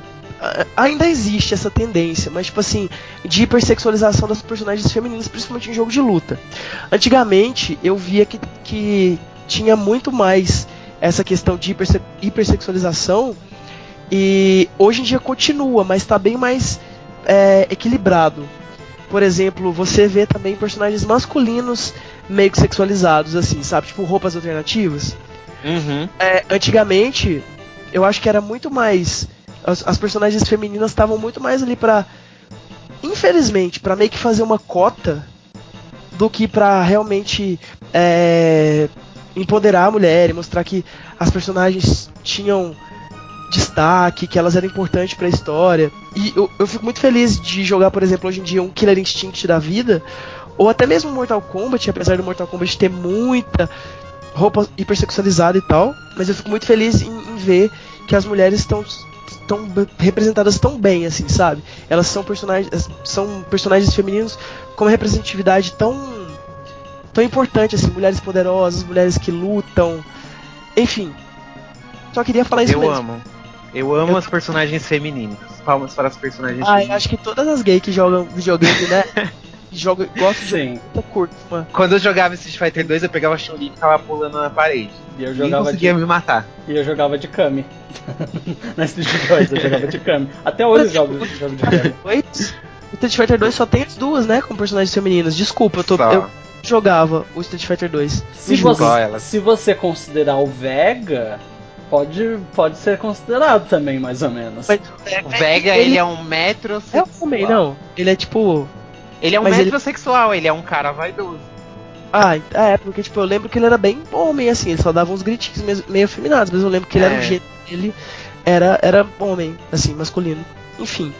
ainda existe essa tendência mas tipo assim de hipersexualização das personagens femininas principalmente em jogo de luta antigamente eu via que, que tinha muito mais essa questão de hiperse- hipersexualização e hoje em dia continua mas está bem mais é, equilibrado por exemplo, você vê também personagens masculinos meio que sexualizados, assim, sabe? Tipo roupas alternativas. Uhum. É, antigamente, eu acho que era muito mais. As, as personagens femininas estavam muito mais ali pra. Infelizmente, pra meio que fazer uma cota do que pra realmente é, empoderar a mulher e mostrar que as personagens tinham destaque, que elas eram importantes pra história. E eu, eu fico muito feliz de jogar, por exemplo, hoje em dia um Killer Instinct da vida, ou até mesmo Mortal Kombat, apesar do Mortal Kombat ter muita roupa hipersexualizada e tal, mas eu fico muito feliz em, em ver que as mulheres estão b- representadas tão bem assim, sabe? Elas são personagens são personagens femininos com uma representatividade tão tão importante assim, mulheres poderosas, mulheres que lutam, enfim. Só queria falar isso Eu mesmo. amo. Eu amo Eu- as personagens femininas. Palmas para as personagens Ah, eu femininas. acho que todas as gays que jogam videogame, né? <laughs> que jogam, gostam de Sim. muita curta, mano. Quando eu jogava Street Fighter 2, eu pegava a Chun-Li e ficava pulando na parede. E eu jogava conseguia de, me matar. e eu jogava de Kami. <laughs> Na Street 2 eu jogava de Kami. Até hoje eu jogo, jogo de Kami. <laughs> O Street Fighter 2 só tem as duas, né? Com personagens femininas. Desculpa, eu, tô, Só. eu jogava o Street Fighter 2. Se você, se você considerar o Vega, pode, pode ser considerado também, mais ou menos. Mas, O Vega, ele, é um metrosexual. É um homem, não. Ele é tipo. Ele é um Mas ele- metrosexual, ele... é um cara vaidoso. Ah, é, porque tipo, eu lembro que ele era bem homem, assim, ele só dava uns gritinhos meio, meio afeminados, mas eu lembro que ele era É. o jeito dele era, era homem, assim, masculino. Enfim.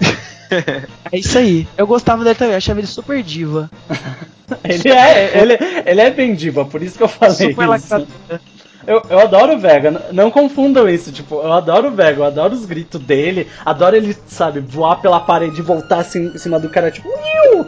<laughs> é isso aí. Eu gostava dele também, eu achava ele super diva. <laughs> Ele é, ele, ele é bem diva, por isso que eu falei Super isso. lacrador. Eu, eu adoro o Vega, não confundam isso, tipo, eu adoro o Vega, eu adoro os gritos dele, adoro ele, sabe, voar pela parede e voltar assim em cima do cara, tipo, <laughs> eu,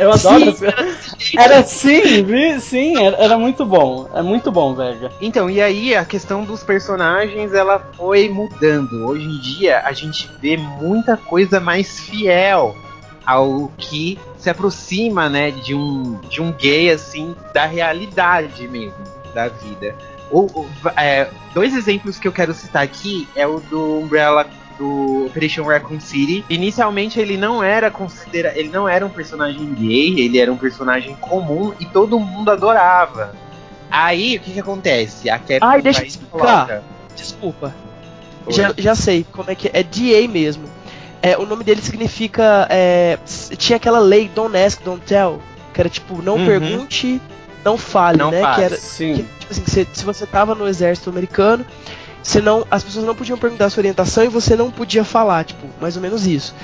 eu adoro. Sim, as- Era assim, vi? sim, era, era muito bom, é muito bom, Vega. Então, e aí a questão dos personagens, ela foi mudando. Hoje em dia, a gente vê muita coisa mais fiel ao que se aproxima, né, de um, de um gay, assim, da realidade mesmo, da vida. O, o- é, dois exemplos que eu quero citar aqui é o do Umbrella do Operation Raccoon City. Inicialmente ele não era considera, ele não era um personagem gay, ele era um personagem comum e todo mundo adorava. Aí o que que acontece? A Capcom Ai, deixa vai eu explicar. coloca- Desculpa. Oi. Já, já sei como é que é. É DA mesmo. É, o nome dele significa. é, tinha aquela lei Don't Ask, Don't Tell. Que era tipo, não Uhum. pergunte, não fale, Não né? fale. Que era, Sim. que, tipo assim, você- se você tava no exército americano, você não, as pessoas não podiam perguntar sua orientação e você não podia falar, tipo, mais ou menos isso.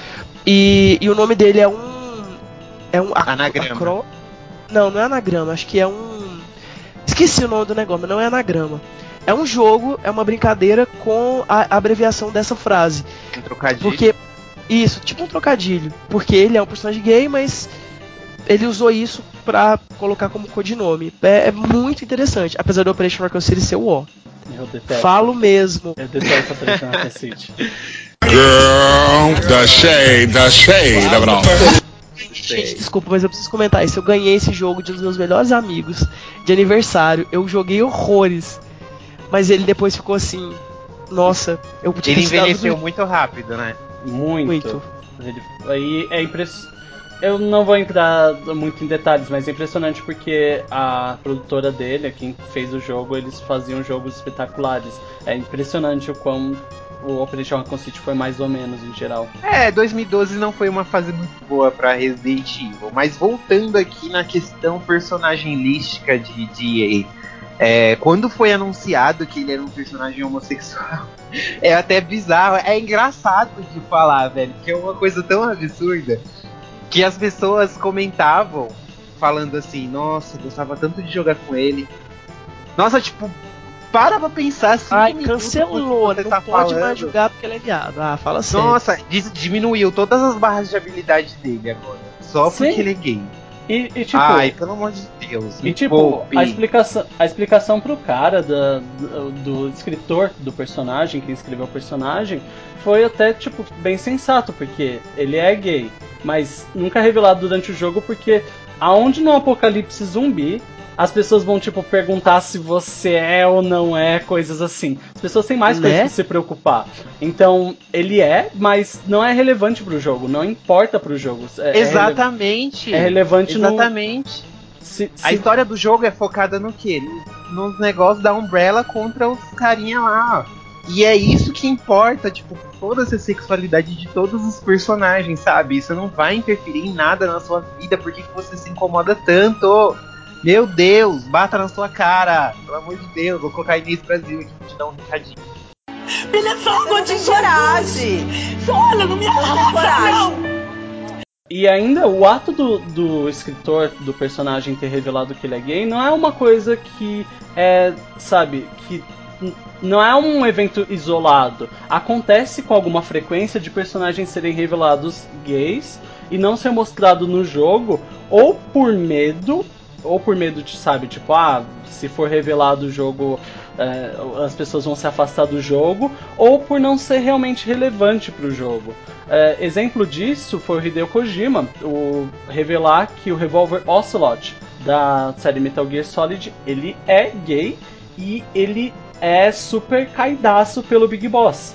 E, e o nome dele é um. É um. Anagrama. acró- Não, não é anagrama, acho que é um. Esqueci o nome do negócio, mas não é anagrama. É um jogo, é uma brincadeira com a abreviação dessa frase. Um trocadilho. Porque. Isso, tipo um trocadilho. Porque ele é um personagem gay, mas ele usou isso pra colocar como codinome. É, é muito interessante, apesar do Operation Raccoon City ser o O. Eu detesto. Falo mesmo. Eu detesto Operation Raccoon City. Girl, the shade, the shade. Gente, desculpa, mas eu preciso comentar isso. Eu ganhei esse jogo de um dos meus melhores amigos de aniversário. Eu joguei horrores. Mas ele depois ficou assim. Nossa, eu podia Ele envelheceu muito rápido, né? Muito. Muito. Ele- aí é impressionante. Eu não vou entrar muito em detalhes, mas é impressionante porque a produtora dele, quem fez o jogo, eles faziam jogos espetaculares. É impressionante o quão o Operation City foi mais ou menos em geral. É, 2012 não foi uma fase muito boa pra Resident Evil. Mas voltando aqui na questão personagemística de DA. É, quando foi anunciado que ele era um personagem homossexual, <laughs> é até bizarro, é engraçado de falar, velho, porque é uma coisa tão absurda que as pessoas comentavam falando assim, nossa, gostava tanto de jogar com ele. Nossa, tipo, para pra pensar cinco Ai, cancelou. Não tá pode mais falando. jogar porque ele é viado. Ah, fala sério. Nossa, diminuiu todas as barras de habilidade dele agora. só Sim. porque ele é gay. E, e, tipo, Ai, pelo amor de Deus. E tipo, poupe. a explicação, a explicação pro cara da, do, do escritor do personagem, que escreveu o personagem, foi até, tipo, bem sensato, porque ele é gay, mas nunca é revelado durante o jogo, porque aonde no apocalipse zumbi, as pessoas vão, tipo, perguntar se você é ou não é, coisas assim. As pessoas têm mais Né? coisas que se preocupar. Então, ele é, mas não é relevante pro jogo, não importa pro jogo. É, é rele- Exatamente. É relevante no. Exatamente. Se, A se história do jogo é focada no quê? Nos negócios da Umbrella contra os carinha lá. E é isso que importa, tipo, toda essa sexualidade de todos os personagens, sabe? Isso não vai interferir em nada na sua vida, por que você se incomoda tanto? Meu Deus, bata na sua cara, pelo amor de Deus, vou colocar Inês Brasil aqui pra te dar um recadinho. Não tem coragem. Olha, não me coragem. E ainda o ato do, do escritor, do personagem ter revelado que ele é gay, não é uma coisa que é, sabe, que não é um evento isolado. Acontece com alguma frequência de personagens serem revelados gays e não ser mostrado no jogo, ou por medo, ou por medo de, sabe, tipo, ah, se for revelado o jogo, é, as pessoas vão se afastar do jogo, ou por não ser realmente relevante pro jogo. É, exemplo disso foi o Hideo Kojima, o revelar que o revólver Ocelot da série Metal Gear Solid, ele é gay e ele é super caidaço pelo Big Boss.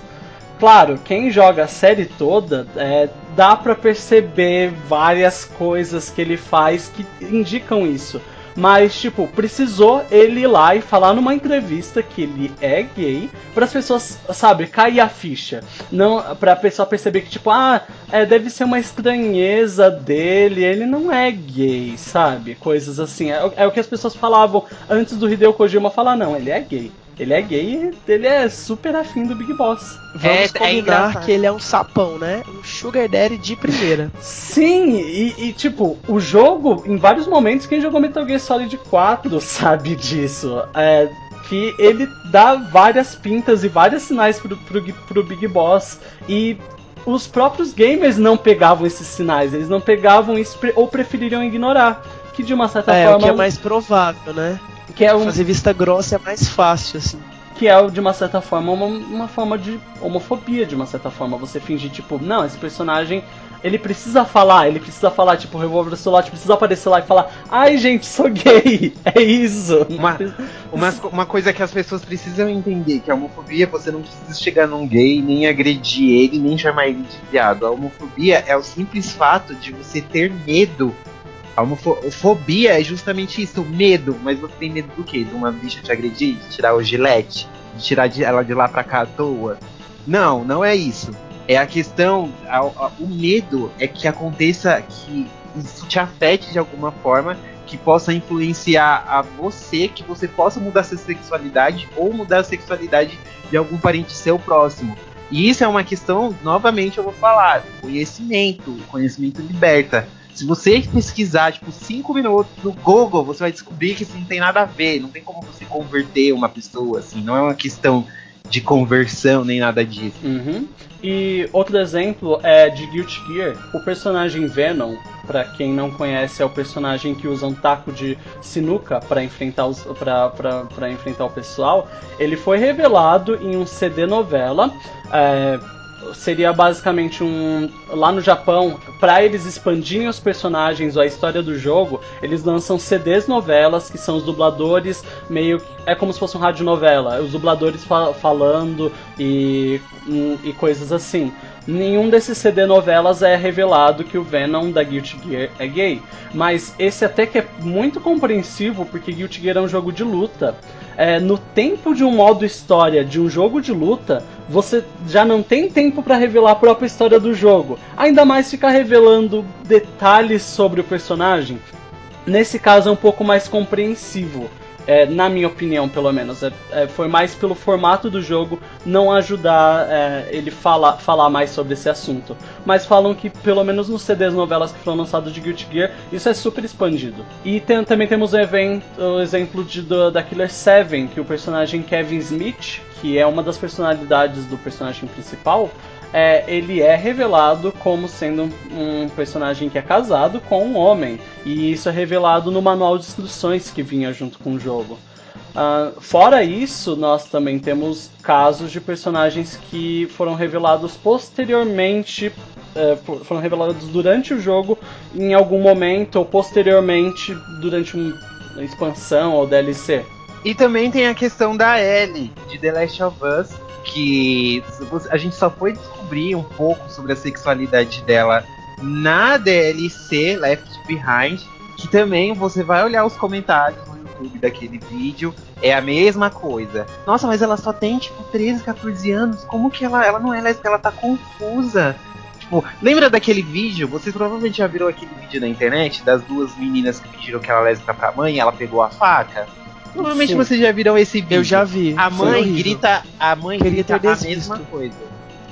Claro, quem joga a série toda, é, dá pra perceber várias coisas que ele faz que indicam isso. Mas, tipo, precisou ele ir lá e falar numa entrevista que ele é gay para as pessoas, sabe, cair a ficha. Não, pra pessoa perceber que, tipo, ah, é, deve ser uma estranheza dele, ele não é gay, sabe? Coisas assim. É, é o que as pessoas falavam antes do Hideo Kojima falar, não, ele é gay. Ele é gay e ele é super afim do Big Boss. Vamos É- é combinar engraçado. que ele é um sapão, né? Um sugar daddy de primeira. <laughs> Sim, e, e, tipo, o jogo, em vários momentos, quem jogou Metal Gear Solid 4 <laughs> sabe disso. É, que ele dá várias pintas e vários sinais pro, pro, pro Big Boss. E os próprios gamers não pegavam esses sinais, eles não pegavam isso ou prefeririam ignorar. Que de uma certa É, o forma. que é mais provável, né? Que é um, Fazer vista grossa é mais fácil, assim. que é de uma certa forma uma, uma forma de homofobia de uma certa forma você fingir tipo não esse personagem ele precisa falar ele precisa falar tipo o revólver Solate precisa aparecer lá e falar ai gente sou gay <laughs> é isso Uma, uma, uma coisa que as pessoas precisam entender, que a homofobia você não precisa chegar num gay, nem agredir ele, nem chamar ele de viado. A homofobia é o simples fato de você ter medo. A homofobia é justamente isso, medo. Mas você tem medo do quê? De uma bicha te agredir? De tirar o gilete? De tirar ela de lá pra cá à toa? Não, não é isso. É a questão, a- a- o medo é que aconteça, que isso te afete de alguma forma que possa influenciar a você, que você possa mudar sua sexualidade ou mudar a sexualidade de algum parente seu próximo. E isso é uma questão, novamente eu vou falar, conhecimento, conhecimento liberta. Se você pesquisar, tipo, 5 minutos no Google, você vai descobrir que isso não tem nada a ver, não tem como você converter uma pessoa, assim, não é uma questão de conversão nem nada disso. Uhum. E outro exemplo é de Guilty Gear. O personagem Venom, pra quem não conhece, é o personagem que usa um taco de sinuca pra enfrentar, os, pra enfrentar o pessoal. Ele foi revelado em um CD novela. é, seria basicamente um. Lá no Japão, pra eles expandirem os personagens ou a história do jogo, eles lançam CDs novelas, que são os dubladores meio. É como se fosse um radionovela. Os dubladores fa- falando e, hum, e coisas assim. Nenhum desses CD novelas é revelado que o Venom da Guilty Gear é gay. Mas esse até que é muito compreensivo, porque Guilty Gear é um jogo de luta. É, no tempo de um modo história de um jogo de luta, você já não tem tempo pra revelar a própria história do jogo. Ainda mais ficar revelando detalhes sobre o personagem. Nesse caso é um pouco mais compreensivo. É, na minha opinião, pelo menos. É, é, foi mais pelo formato do jogo não ajudar é, ele falar, falar mais sobre esse assunto. Mas falam que, pelo menos nos CDs novelas que foram lançados de Guilty Gear, isso é super expandido. E tem- também temos o, evento, o exemplo de, do- da Killer 7, que o personagem Kevin Smith, que é uma das personalidades do personagem principal, é, ele é revelado como sendo um, personagem que é casado com um homem. E isso é revelado no manual de instruções que vinha junto com o jogo. Uh, fora isso, nós também temos casos de personagens que foram revelados posteriormente, uh, foram revelados durante o jogo, em algum momento, ou posteriormente, durante uma expansão ou DLC. E também tem a questão da Ellie, de The Last of Us, que a gente só foi descobrir um pouco sobre a sexualidade dela na DLC Left Behind, que também você vai olhar os comentários no YouTube daquele vídeo, é a mesma coisa. Nossa, mas ela só tem tipo 13, 14 anos, como que ela, ela não é lésbica, ela tá confusa. Tipo, lembra daquele vídeo? Vocês provavelmente já viram aquele vídeo na internet das duas meninas que pediram que ela é lésbica pra mãe ela pegou a faca? Provavelmente Sim. vocês já viram esse vídeo. Eu já vi. A mãe grita, a mãe Queria grita a mesma coisa.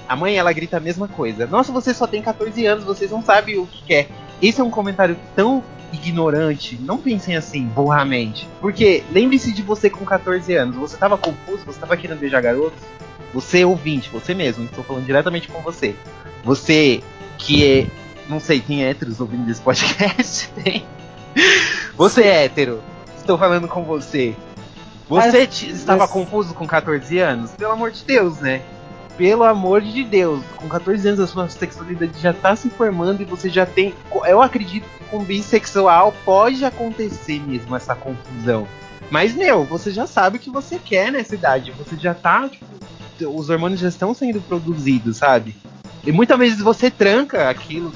A mãe ela grita a mesma coisa. Nossa, você só tem 14 anos, vocês não sabem o que quer. Esse é um comentário tão ignorante. Não pensem assim, burramente. Porque lembre-se de você com 14 anos. Você tava confuso, você tava querendo beijar garotos. Você ouvinte, você mesmo, estou falando diretamente com você. Você que é. Não sei, tem héteros ouvindo esse podcast? <laughs> Tem. Você é hétero. Estou falando com você. Você Mas- te- estava mas- confuso com 14 anos? Pelo amor de Deus, né? Pelo amor de Deus, com 14 anos a sua sexualidade já tá se formando e você já tem. Eu acredito que com bissexual pode acontecer mesmo essa confusão. Mas, meu, você já sabe o que você quer nessa idade. Você já tá, tipo, os hormônios já estão sendo produzidos, sabe? E muitas vezes você tranca aquilo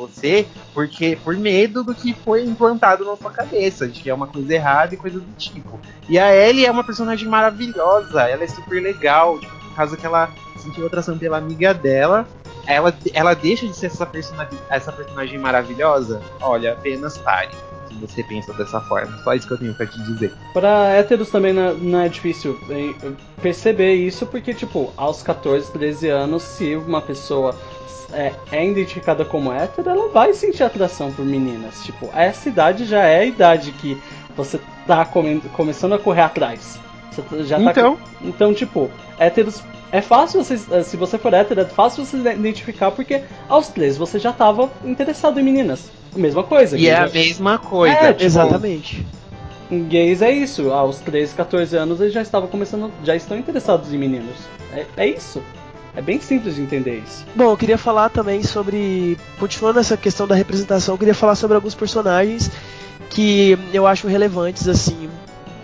você porque por medo do que foi implantado na sua cabeça, de que é uma coisa errada e coisa do tipo. E a Ellie é uma personagem maravilhosa, ela é super legal, tipo, por causa que ela sentiu atração pela amiga dela. Ela, ela deixa de ser essa personagem, essa personagem maravilhosa? Olha, apenas pare. Se você pensa dessa forma. Só isso que eu tenho pra te dizer. Pra héteros também não, não é difícil perceber isso, porque, tipo, aos 14, 13 anos, se uma pessoa é, é identificada como hétero, ela vai sentir atração por meninas. Tipo, essa idade já é a idade que você tá come- começando a correr atrás. Você tá- já tá Então, Então, tipo, héteros. É fácil você. Se você for hétero, é fácil você identificar, porque aos 13 você já tava interessado em meninas. Mesma coisa. e é a gays, mesma coisa. É, tipo, Exatamente. gays é isso. Aos 13, 14 anos eles já estavam começando. Já estão interessados em meninos. É, é isso. É bem simples de entender isso. Bom, eu queria falar também sobre. Continuando essa questão da representação, eu queria falar sobre alguns personagens que eu acho relevantes, assim,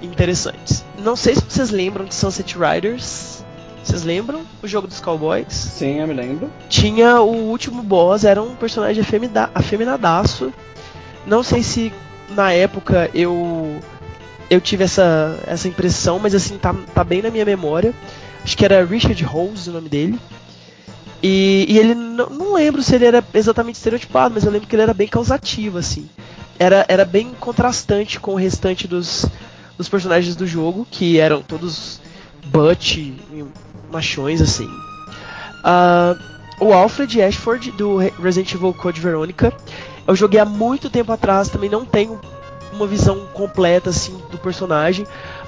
interessantes. Não sei se vocês lembram de Sunset Riders. Vocês lembram? O jogo dos cowboys? Sim, eu me lembro. Tinha o último boss, era um personagem afemida- afeminadaço. Não sei se na época eu eu tive essa, essa impressão, mas assim, tá, tá bem na minha memória. Acho que era Richard Rose o nome dele. E, e ele não, lembro se ele era exatamente estereotipado, mas eu lembro que ele era bem causativo, assim. Era, era bem contrastante com o restante dos, dos personagens do jogo, que eram todos butch, e machões, assim. Ah, o Alfred Ashford, do Re- Resident Evil Code Veronica, eu joguei há muito tempo atrás, também não tenho uma visão completa, assim, do personagem,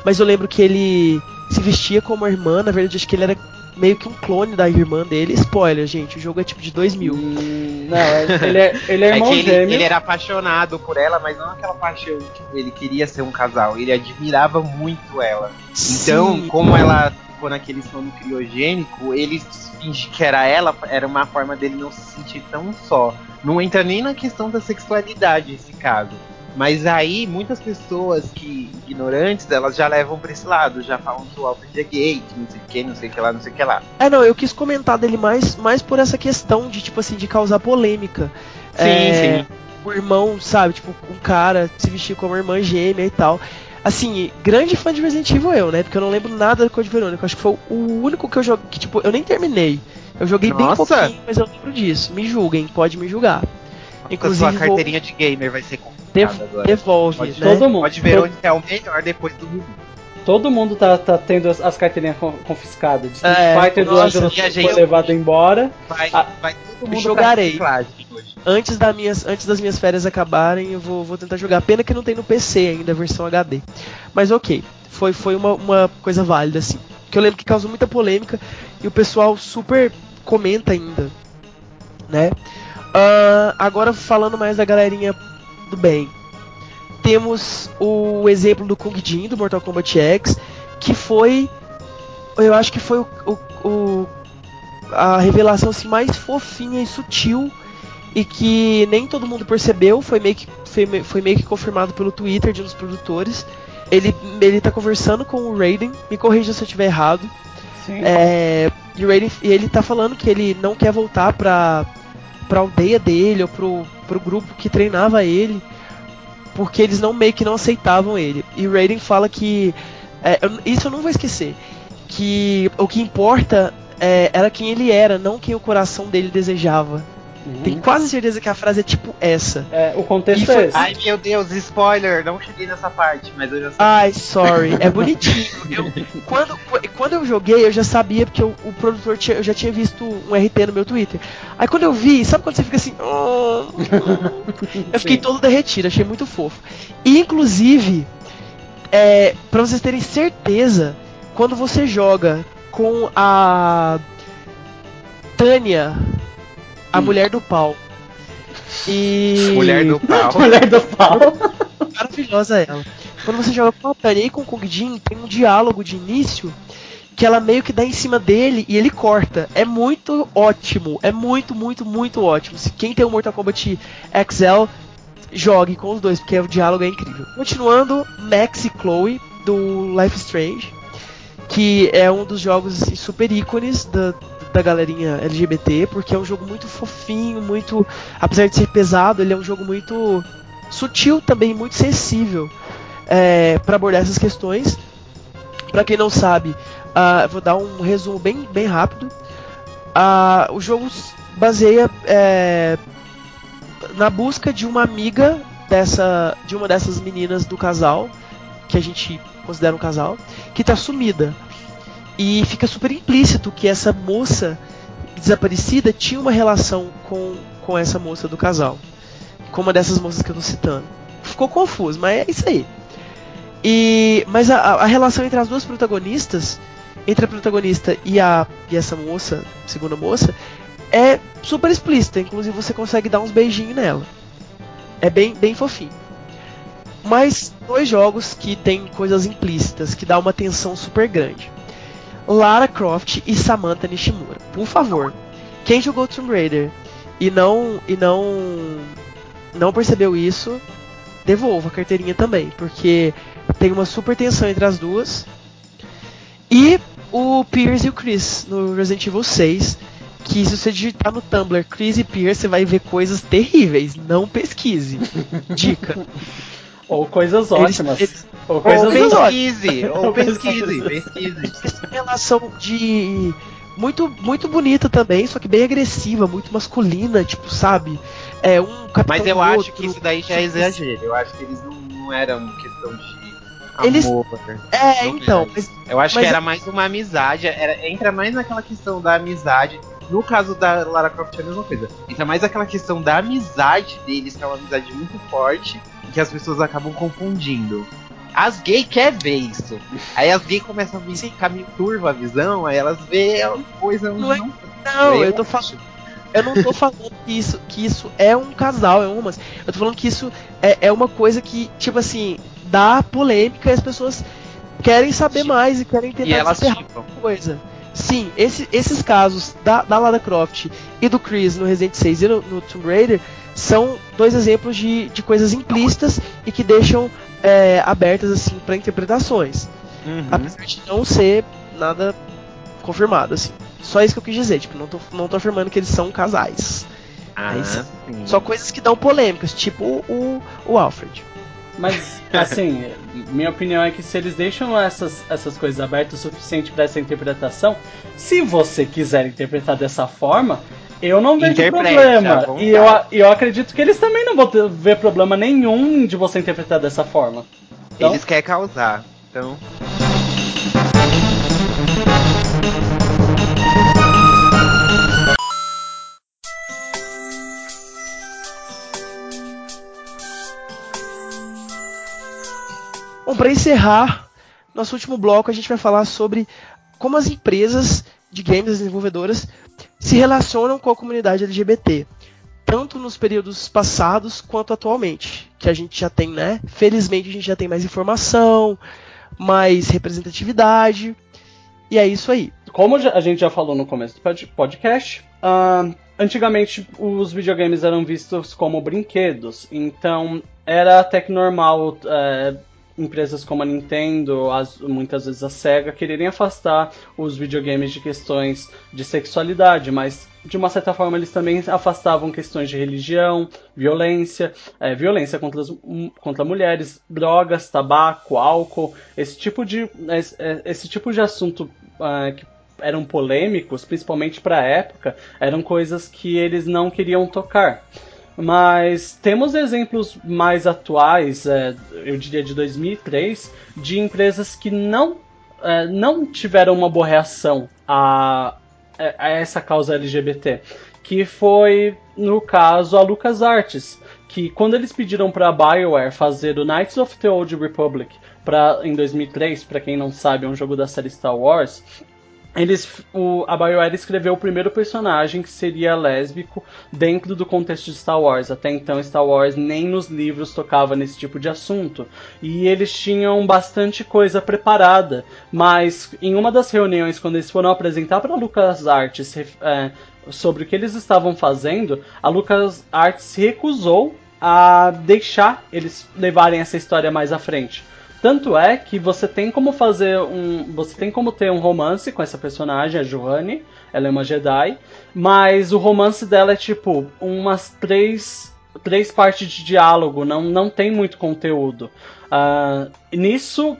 mas eu lembro que ele se vestia como a irmã, na verdade acho que ele era meio que um clone da irmã dele. Spoiler, gente, o jogo é tipo de 2000. Hum, não, ele é, ele é É irmão ele, ele era apaixonado por ela, mas não aquela paixão, tipo, ele queria ser um casal, ele admirava muito ela. Então, Sim. como ela ficou naquele sono criogênico, ele fingir que era ela, era uma forma dele não se sentir tão só. Não entra nem na questão da sexualidade esse caso. Mas aí, muitas pessoas que, ignorantes, elas já levam pra esse lado, já falam que o Alfred é gay, que não sei o que, não sei o que lá, não sei o que lá. É, não, eu quis comentar dele mais, mais por essa questão de, tipo assim, de causar polêmica. Sim, É, sim. O irmão, sabe, tipo, um cara se vestir como irmã gêmea e tal. Assim, grande fã de Resident Evil eu, né? Porque eu não lembro nada do Code Verônica. Acho que foi o único que eu joguei, que, tipo, eu nem terminei. Eu joguei bem Nossa! pouquinho, mas eu lembro disso. Me julguem, pode me julgar. Inclusive, Inclusive, sua vou- carteirinha de gamer vai ser confiscada Dev- agora. devolve, Pode, né? Todo mundo. pode ver onde é o melhor depois do Rubi. Todo mundo tá, tá tendo as, as carteirinhas con- confiscadas. Street É, Fighter do Ângelo e a foi gente- levado embora. Vai, Ah, vai todo mundo jogarei. pra reciclagem hoje. Antes, da minhas, antes das minhas férias acabarem, eu vou, vou tentar jogar. Pena que não tem no PC ainda a versão HD. Mas ok, foi, foi uma, uma coisa válida, assim. Que eu lembro que causou muita polêmica e o pessoal super comenta ainda, né? Ah, agora falando mais da galerinha do bem. Temos o exemplo do Kung Jin do Mortal Kombat X, que foi, eu acho que foi o, o- o- a revelação assim, mais fofinha e sutil e que nem todo mundo percebeu, foi meio que, foi, foi meio que confirmado pelo Twitter de um dos produtores. Ele, ele tá conversando com o Raiden, me corrija se eu estiver errado. É, e o Raiden, e ele tá falando que ele não quer voltar pra, pra aldeia dele ou pro, pro grupo que treinava ele, porque eles não meio que não aceitavam ele. E Raiden fala que. é, eu- isso eu não vou esquecer. Que o que importa é, era quem ele era, não quem o coração dele desejava. Uhum. Tenho quase certeza que a frase é tipo essa. É, o contexto foi- é esse. Ai meu Deus, spoiler! Não cheguei nessa parte, mas eu já sei. Ai, sorry. É bonitinho. Eu- quando, quando eu joguei, eu já sabia, porque o, o produtor tinha- eu já tinha visto um RT no meu Twitter. Aí quando eu vi, sabe quando você fica assim. "Oh", eu fiquei Sim. todo derretido, achei muito fofo. E inclusive, é, para vocês terem certeza, quando você joga com a Tânia, a Hum. mulher do pau. E. <laughs> Mulher do pau. <laughs> Mulher do pau. <laughs> maravilhosa ela. Quando você joga com a e com o Kung Jin, tem um diálogo de início que ela meio que dá em cima dele e ele corta. É muito ótimo. É muito, muito, muito ótimo. Se quem tem o Mortal Kombat XL, jogue com os dois, porque o diálogo é incrível. Continuando, Max e Chloe, do Life Strange, que é um dos jogos assim, super ícones da, da galerinha LGBT, porque é um jogo muito fofinho, muito. Apesar de ser pesado, ele é um jogo muito sutil também, muito sensível é, para abordar essas questões. Para quem não sabe, ah, vou dar um resumo bem, bem rápido. Ah, o jogo baseia é, na busca de uma amiga dessa, de uma dessas meninas do casal, que a gente considera um casal, que tá sumida. E fica super implícito que essa moça desaparecida tinha uma relação com, com essa moça do casal. Com uma dessas moças que eu tô citando. Ficou confuso, mas é isso aí. E, mas a, a relação entre as duas protagonistas, entre a protagonista e, a, e essa moça, segunda moça, é super explícita. Inclusive você consegue dar uns beijinhos nela. É bem, bem fofinho. Mas dois jogos que tem coisas implícitas, que dá uma tensão super grande. Lara Croft e Samantha Nishimura. Por favor, quem jogou Tomb Raider e não e não não percebeu isso, devolva a carteirinha também, porque tem uma super tensão entre as duas. E o Pierce e o Chris no Resident Evil 6, que se você digitar no Tumblr Chris e Pierce, você vai ver coisas terríveis. Não pesquise. Dica. <laughs> Ou coisas Eles- ótimas. eles- Ou <laughs> Ou coisas ótimas. pesquise, ou pesquise, pesquise. Eles relação de muito muito bonita também, só que bem agressiva, muito masculina, tipo, sabe? É um capitão Mas eu acho outro. que isso daí já é exagero. Eu acho que eles não, não eram questão de Eles- amor. É, Não então, mas Eu acho Mas- que era mais uma amizade. Era, entra mais naquela questão da amizade. No caso da Lara Croft é a mesma coisa. Entra mais aquela questão da amizade deles, que é uma amizade muito forte, que as pessoas acabam confundindo. As gays querem ver isso. Aí as gays começam a vir- Sim. meio turva a visão, aí elas veem uma coisa. Não é- não- não, eu tô falando Eu não tô falando que isso, que isso é um casal, é um romance. Eu tô falando que isso é, é uma coisa que, tipo assim, dá polêmica e as pessoas querem saber mais e querem tentar E elas coisa. Sim, esse- esses casos da, da Lara Croft e do Chris no Resident 6 e no, no Tomb Raider são dois exemplos de, de coisas implícitas e que deixam é, abertas assim para interpretações. Uhum. Apesar de não ser nada confirmado, assim. Só isso que eu quis dizer, tipo, não tô, não tô afirmando que eles são casais. Ah, é isso. Só coisas que dão polêmicas, tipo o, o Alfred. Mas, assim, minha opinião é que se eles deixam essas, essas coisas abertas o suficiente para essa interpretação, se você quiser interpretar dessa forma, eu não vejo Interprete, problema. E eu, eu acredito que eles também não vão ter- ver problema nenhum de você interpretar dessa forma. Então, Eles querem causar. Então. Bom, para encerrar, nosso último bloco a gente vai falar sobre como as empresas de games, as desenvolvedoras, se relacionam com a comunidade LGBT, tanto nos períodos passados quanto atualmente, que a gente já tem, né? Felizmente a gente já tem mais informação, mais representatividade, e é isso aí. Como a gente já falou no começo do podcast, uh, antigamente os videogames eram vistos como brinquedos, então era até que normal uh, empresas como a Nintendo, as, muitas vezes a Sega, quererem afastar os videogames de questões de sexualidade, mas de uma certa forma eles também afastavam questões de religião, violência, é, violência contra, as, contra mulheres, drogas, tabaco, álcool, esse tipo de, esse, é, esse tipo de assunto uh, que eram polêmicos, principalmente para a época, eram coisas que eles não queriam tocar. Mas temos exemplos mais atuais, é, eu diria de 2003, de empresas que não, é, não tiveram uma boa reação a, a essa causa LGBT. Que foi, no caso, a LucasArts, que quando eles pediram para a BioWare fazer o Knights of the Old Republic pra, em 2003, para quem não sabe, é um jogo da série Star Wars, eles, o, a BioWare escreveu o primeiro personagem que seria lésbico dentro do contexto de Star Wars. Até então, Star Wars nem nos livros tocava nesse tipo de assunto. E eles tinham bastante coisa preparada. Mas em uma das reuniões, quando eles foram apresentar para LucasArts é, sobre o que eles estavam fazendo, a LucasArts recusou a deixar eles levarem essa história mais à frente. Tanto é que você tem como fazer um. Você tem como ter um romance com essa personagem, a Johanne. Ela é uma Jedi. Mas o romance dela é tipo umas três. Três partes de diálogo, não, não tem muito conteúdo. Uh, nisso,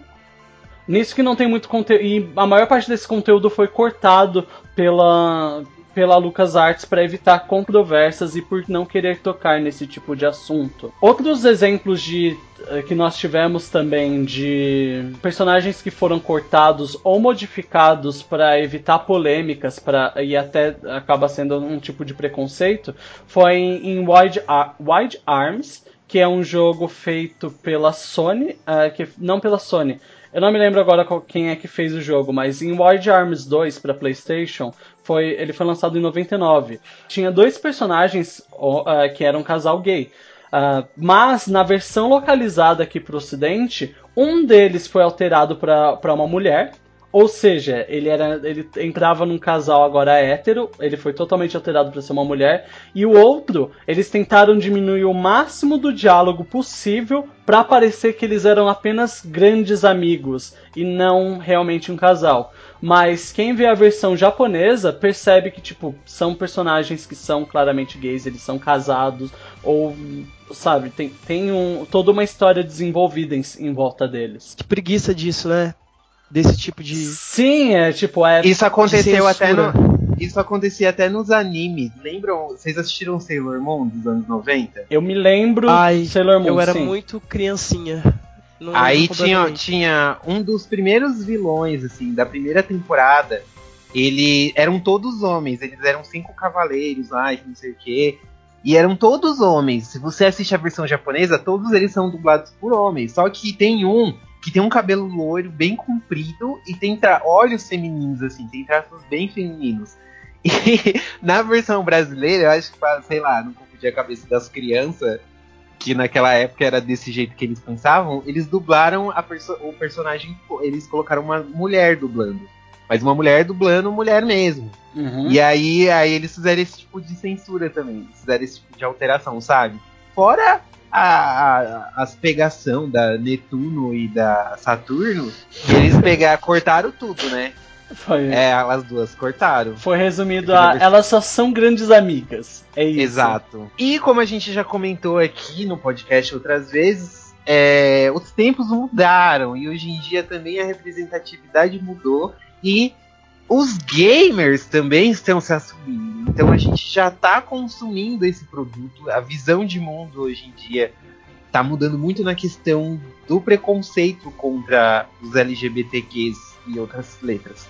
nisso que não tem muito conteúdo. E a maior parte desse conteúdo foi cortado pela, pela LucasArts para evitar controvérsias e por não querer tocar nesse tipo de assunto. Outros exemplos de eh, que nós tivemos também de personagens que foram cortados ou modificados para evitar polêmicas para e até acaba sendo um tipo de preconceito foi em, Wide, Ar Wide Arms que é um jogo feito pela Sony uh, que não pela Sony eu não me lembro agora quem é que fez o jogo, mas em Wild Arms 2 para PlayStation, foi, ele foi lançado em 99. Tinha dois personagens uh, que eram um casal gay. Uh, mas na versão localizada aqui para o Ocidente, um deles foi alterado para uma mulher ou seja, ele era ele entrava num casal agora hétero, ele foi totalmente alterado para ser uma mulher, e o outro, eles tentaram diminuir o máximo do diálogo possível para parecer que eles eram apenas grandes amigos e não realmente um casal. Mas quem vê a versão japonesa percebe que tipo são personagens que são claramente gays, eles são casados ou sabe, tem, tem um, toda uma história desenvolvida em, em volta deles. Que preguiça disso, né? desse tipo de. Sim, é tipo, é. Isso aconteceu até no. Isso acontecia até nos animes. Lembram? Vocês assistiram Sailor Moon dos anos 90? Eu me lembro Ai, Sailor Moon. Eu era sim. muito criancinha. Não Aí tinha, tinha um dos primeiros vilões, assim, da primeira temporada. Ele eram todos homens, eles eram cinco cavaleiros lá, não sei o quê. E eram todos homens. Se você assiste a versão japonesa, todos eles são dublados por homens. Só que tem um que tem um cabelo loiro bem comprido e tem olhos femininos, assim, tem traços bem femininos. <laughs> E na versão brasileira, eu acho que, sei lá, não confundir a cabeça das crianças, que naquela época era desse jeito que eles pensavam, eles dublaram perso o personagem, eles colocaram uma mulher dublando. Mas uma mulher dublando mulher mesmo. Uhum. E aí, aí eles fizeram esse tipo de censura também. Fizeram esse tipo de alteração, sabe? Fora a, a, as pegação da Netuno e da Saturno, eles pegar, cortaram tudo, né? Foi. É, elas duas cortaram. Foi resumido a elas só são grandes amigas. É isso. Exato. E como a gente já comentou aqui no podcast outras vezes, é, os tempos mudaram e hoje em dia também a representatividade mudou e os gamers também estão se assumindo. Então a gente já está consumindo esse produto. A visão de mundo hoje em dia está mudando muito na questão do preconceito contra os LGBTQs e outras letras.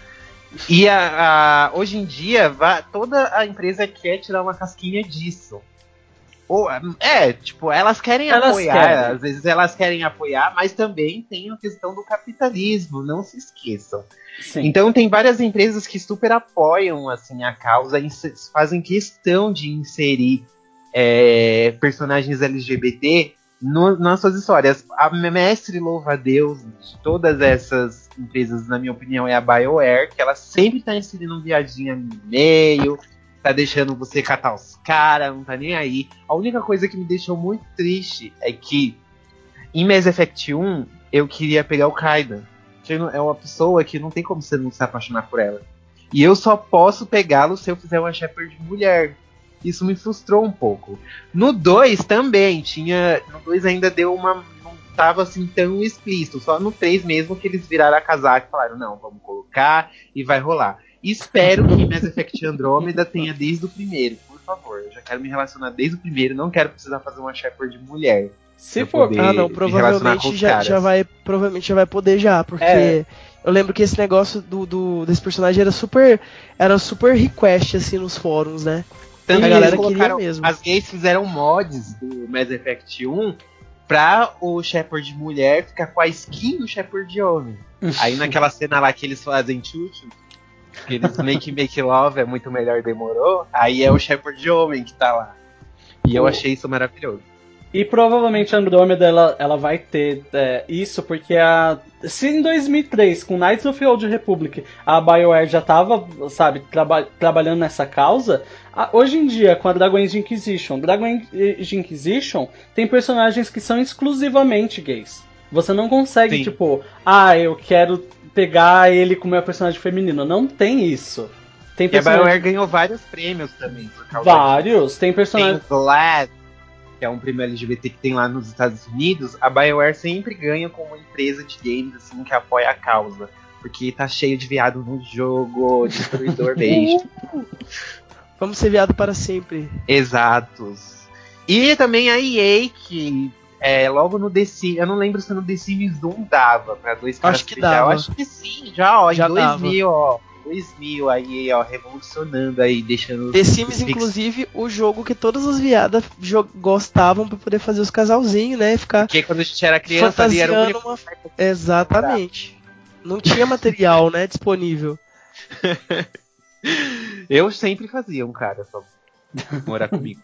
E a, a, hoje em dia, toda a empresa quer tirar uma casquinha disso. Ou, é, tipo, elas querem Elas apoiar, querem. às vezes elas querem apoiar, mas também tem a questão do capitalismo, não se esqueçam. Sim. Então tem várias empresas que super apoiam assim a causa, e fazem questão de inserir é, personagens LGBT no- nas suas histórias. A mestre louva a Deus de todas essas empresas, na minha opinião, é a BioWare, que ela sempre tá inserindo um viadinho no meio, tá deixando você catar os caras, não tá nem aí. A única coisa que me deixou muito triste é que em Mass Effect 1 eu queria pegar o Kaidan. É uma pessoa que não tem como você não se apaixonar por ela. E eu só posso pegá-lo se eu fizer uma Shepard mulher. Isso me frustrou um pouco. No 2 também tinha. No 2 ainda deu uma. Não tava assim tão explícito. Só no 3 mesmo que eles viraram a casaca e falaram: não, vamos colocar e vai rolar. Espero que Mass Effect Andromeda tenha desde o primeiro, por favor. Eu já quero me relacionar desde o primeiro, não quero precisar fazer uma Shepard mulher. Se for. Ah, não, provavelmente já, já vai. Provavelmente já vai poder já, porque É. eu lembro que esse negócio do, do- desse personagem era super. Era super request assim nos fóruns, né? Tanto A que galera queria mesmo. As gays fizeram mods do Mass Effect 1 pra o Shepard mulher ficar com a skin do Shepard homem. <laughs> Aí naquela cena lá que eles fazem chuchu, que eles make <laughs> make love é muito melhor demorou, aí é o Shepard homem que tá lá. E eu achei isso maravilhoso. E provavelmente a Andromeda ela, ela vai ter é, isso, porque a. Se em 2003, com Knights of the Old Republic, a BioWare já tava, sabe, traba- trabalhando nessa causa, a- hoje em dia, com a Dragon Age Inquisition, Dragon Age Inquisition tem personagens que são exclusivamente gays. Você não consegue, Sim. tipo, ah, eu quero pegar ele como meu personagem feminino. Não tem isso. Tem E a. BioWare ganhou vários prêmios também por causa Vários. Tem Tem personagens. GLAAD, que é um prêmio LGBT que tem lá nos Estados Unidos, a BioWare sempre ganha como uma empresa de games assim que apoia a causa. Porque tá cheio de viado no jogo, destruidor <laughs> beijo. Vamos ser viado para sempre. Exatos. E também a EA, que é, logo no The Sims, eu não lembro se no The Sims 1 dava pra dois caras Acho que especial. dava. Acho que sim, já, ó, Já em 2000, ó. 2000, a EA, ó, revolucionando aí, deixando... The Sims, inclusive, o jogo que todas as viadas jo- gostavam pra poder fazer os casalzinhos, né? Ficar Porque quando a gente era criança ali, era único... uma... Exatamente. Não tinha material, né, disponível. <laughs> Eu sempre fazia um cara só morar comigo.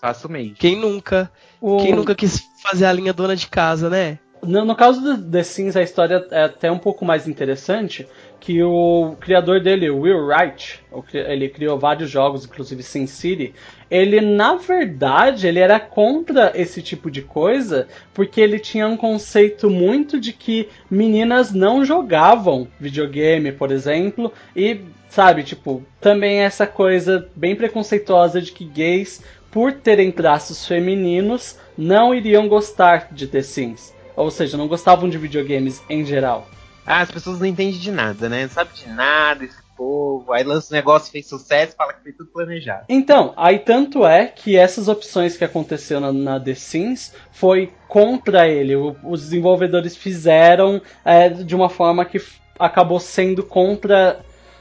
Facilmente. Quem nunca? o- Quem nunca quis fazer a linha dona de casa, né? No, no caso do The Sims, a história é até um pouco mais interessante, que o criador dele, Will Wright, ele criou vários jogos, inclusive Sin City, ele, na verdade, ele era contra esse tipo de coisa, porque ele tinha um conceito muito de que meninas não jogavam videogame, por exemplo, e, sabe, tipo, também essa coisa bem preconceituosa de que gays, por terem traços femininos, não iriam gostar de The Sims. Ou seja, não gostavam de videogames em geral. Ah, as pessoas não entendem de nada, né? Não sabe de nada esse povo. Aí lança um negócio, fez sucesso, fala que foi tudo planejado. Então, aí tanto é que essas opções que aconteceram na, na The Sims foi contra ele. O- os desenvolvedores fizeram é, de uma forma que acabou sendo contra,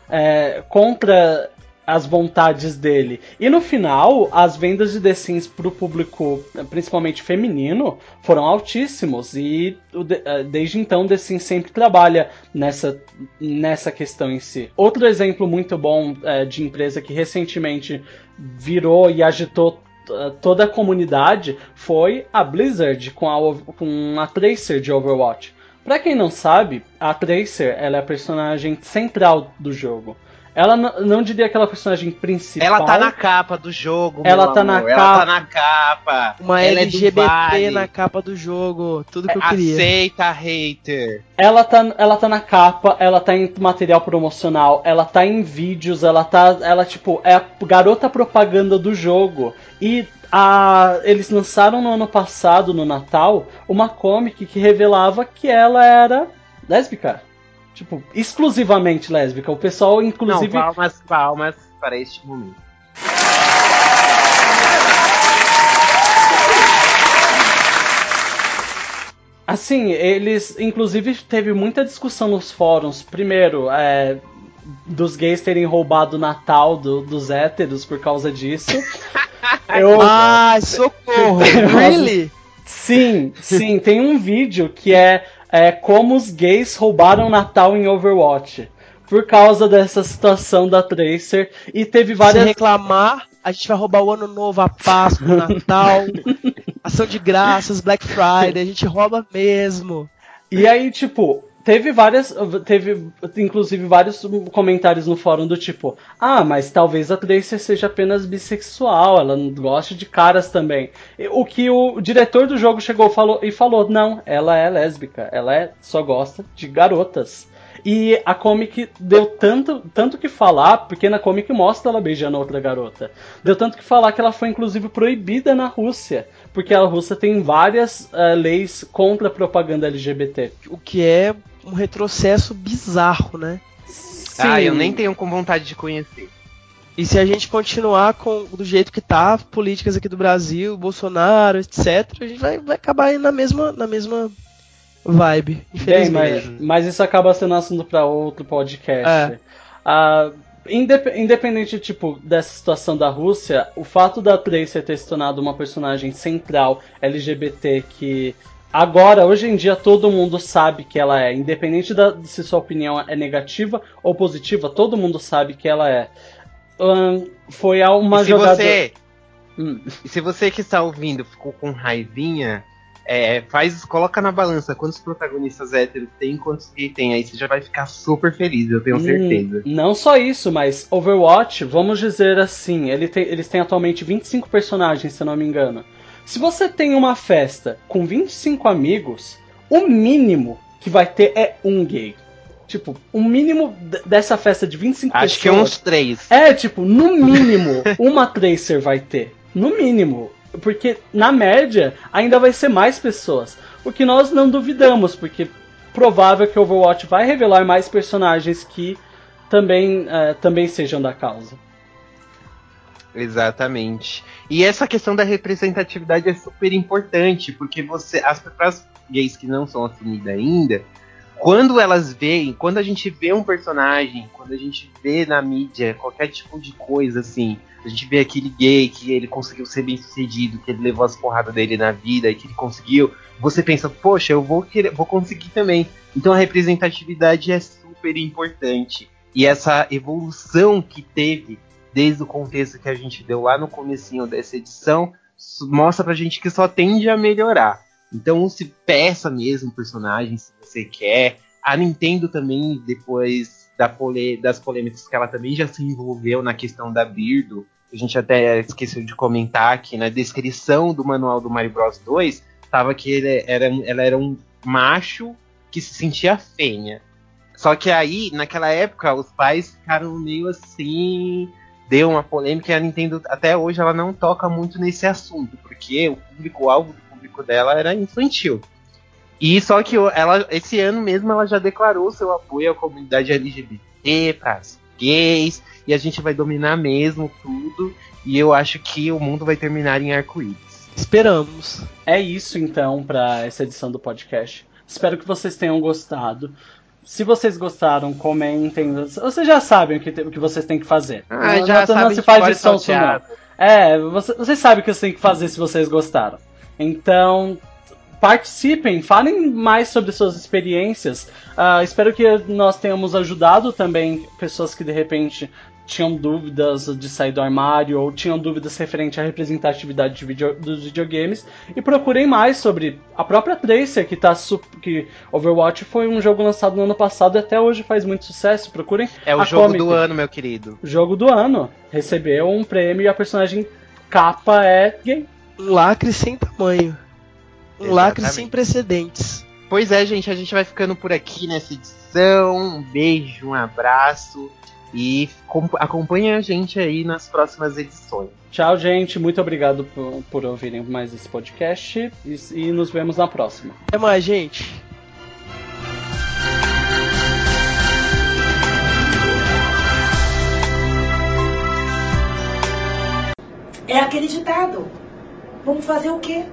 é, contra as vontades dele. E no final, as vendas de The Sims pro público, principalmente feminino, foram altíssimos. E eh, desde então, The Sims sempre trabalha nessa, nessa questão em si. Outro exemplo muito bom eh, de empresa que recentemente virou e agitou eh, toda a comunidade foi a Blizzard com a, com a Tracer de Overwatch. Pra quem não sabe, a Tracer ela é a personagem central do jogo. Ela não diria que ela é a personagem principal. Ela tá na capa do jogo, Ela meu tá na amor. Ela capa. tá na capa. Uma Ela é LGBT Vale. na capa do jogo. Tudo que eu queria. Aceita, hater. Ela tá, ela tá na capa, ela tá em material promocional, ela tá em vídeos, ela tá. Ela, tipo, é a garota propaganda do jogo. E a, eles lançaram no ano passado, no Natal, uma comic que revelava que ela era lésbica. Tipo, exclusivamente lésbica. O pessoal, inclusive. Não, palmas, palmas para este momento. Assim, eles. Inclusive, teve muita discussão nos fóruns. Primeiro, é, dos gays terem roubado o Natal do- dos héteros por causa disso. <laughs> Eu- Ai, socorro! <laughs> really? Sim, sim, tem um vídeo que é, é como os gays roubaram Natal em Overwatch. Por causa dessa situação da Tracer. E teve Se várias. reclamar, a gente vai roubar o ano novo, a Páscoa, o <laughs> Natal, ação de graças, Black Friday, a gente rouba mesmo. E aí, tipo, teve várias. Teve, inclusive, vários comentários no fórum do tipo: Ah, mas talvez a Tracer seja apenas bissexual, ela não gosta de caras também. O que o diretor do jogo chegou falou, e falou: Não, ela é lésbica, ela é, só gosta de garotas. E a comic deu tanto, tanto que falar, porque na comic mostra ela beijando outra garota. Deu tanto que falar que ela foi inclusive proibida na Rússia, porque a Rússia tem várias eh, leis contra a propaganda LGBT. O que é um retrocesso bizarro, né? Ah, eu Sim. nem tenho com vontade de conhecer. E se a gente continuar com do jeito que tá, políticas aqui do Brasil, Bolsonaro, etc., a gente vai, vai acabar indo na mesma, na mesma vibe, Bem, infelizmente. mas, mas isso acaba sendo assunto para outro podcast. É. Ah, independente tipo dessa situação da Rússia, o fato da Tracer ter se tornado uma personagem central LGBT que agora, hoje em dia, todo mundo sabe que ela é, independente da, se sua opinião é negativa ou positiva, todo mundo sabe que ela é. Ahn, foi uma e se jogada. você, Hum. e se você que está ouvindo ficou com raivinha, é, faz, coloca na balança quantos protagonistas héteros tem e quantos gays tem. Aí você já vai ficar super feliz, eu tenho Hum, certeza. não só isso, mas Overwatch, vamos dizer assim, ele tem- eles têm atualmente 25 personagens, se eu não me engano. Se você tem uma festa com 25 amigos, o mínimo que vai ter é um gay. Tipo, o mínimo dessa festa de 25 Acho que pessoas. uns três. É, tipo, no mínimo, <laughs> uma Tracer vai ter. No mínimo. Porque, na média, ainda vai ser mais pessoas. O que nós não duvidamos, porque provável que Overwatch vai revelar mais personagens que também, eh, também sejam da causa. Exatamente. E essa questão da representatividade é super importante, porque você, as pessoas gays que não são assumidas ainda, quando elas veem, quando a gente vê um personagem, quando a gente vê na mídia qualquer tipo de coisa assim, a gente vê aquele gay que ele conseguiu ser bem sucedido, que ele levou as porradas dele na vida e que ele conseguiu, você pensa, poxa, eu vou querer, vou conseguir também. Então a representatividade é super importante. E essa evolução que teve desde o contexto que a gente deu lá no comecinho dessa edição, mostra pra gente que só tende a melhorar. Então se peça mesmo personagem se você quer. A Nintendo também, depois da pole- das polêmicas que ela também já se envolveu na questão da Birdo, a gente até esqueceu de comentar que na descrição do manual do Mario Bros 2 tava que ele era, ela era um macho que se sentia fêmea. Só que aí, naquela época, os pais ficaram meio assim. Deu uma polêmica e a Nintendo até hoje ela não toca muito nesse assunto, porque o público-alvo do público dela era infantil. E só que ela, esse ano mesmo ela já declarou seu apoio à comunidade LGBT, para as gays, e a gente vai dominar mesmo tudo. E eu acho que o mundo vai terminar em arco-íris. Esperamos. É isso então para essa edição do podcast. Espero que vocês tenham gostado. Se vocês gostaram, comentem. Vocês já sabem o que, te- o que vocês têm que fazer. Ah, não, já não, sabe não de se faz de sonso, não. É, você- vocês sabem o que vocês têm que fazer se vocês gostaram. Então, participem, falem mais sobre suas experiências. Ah, espero que nós tenhamos ajudado também pessoas que de repente tinham dúvidas de sair do armário ou tinham dúvidas referente à representatividade de video- dos videogames e procurem mais sobre a própria Tracer que tá que Overwatch foi um jogo lançado no ano passado e até hoje faz muito sucesso. Procurem É o a jogo Comic. do ano, meu querido. jogo do ano. Recebeu um prêmio e a personagem capa é gay. Lacre sem tamanho. Um Exatamente. lacre sem precedentes. Pois é, gente, a gente vai ficando por aqui nessa edição. Um beijo, um abraço e com- acompanhe a gente aí nas próximas edições. Tchau, gente. Muito obrigado por, por ouvirem mais esse podcast e, e nos vemos na próxima. Até mais, gente. É aquele ditado. Vamos fazer o quê?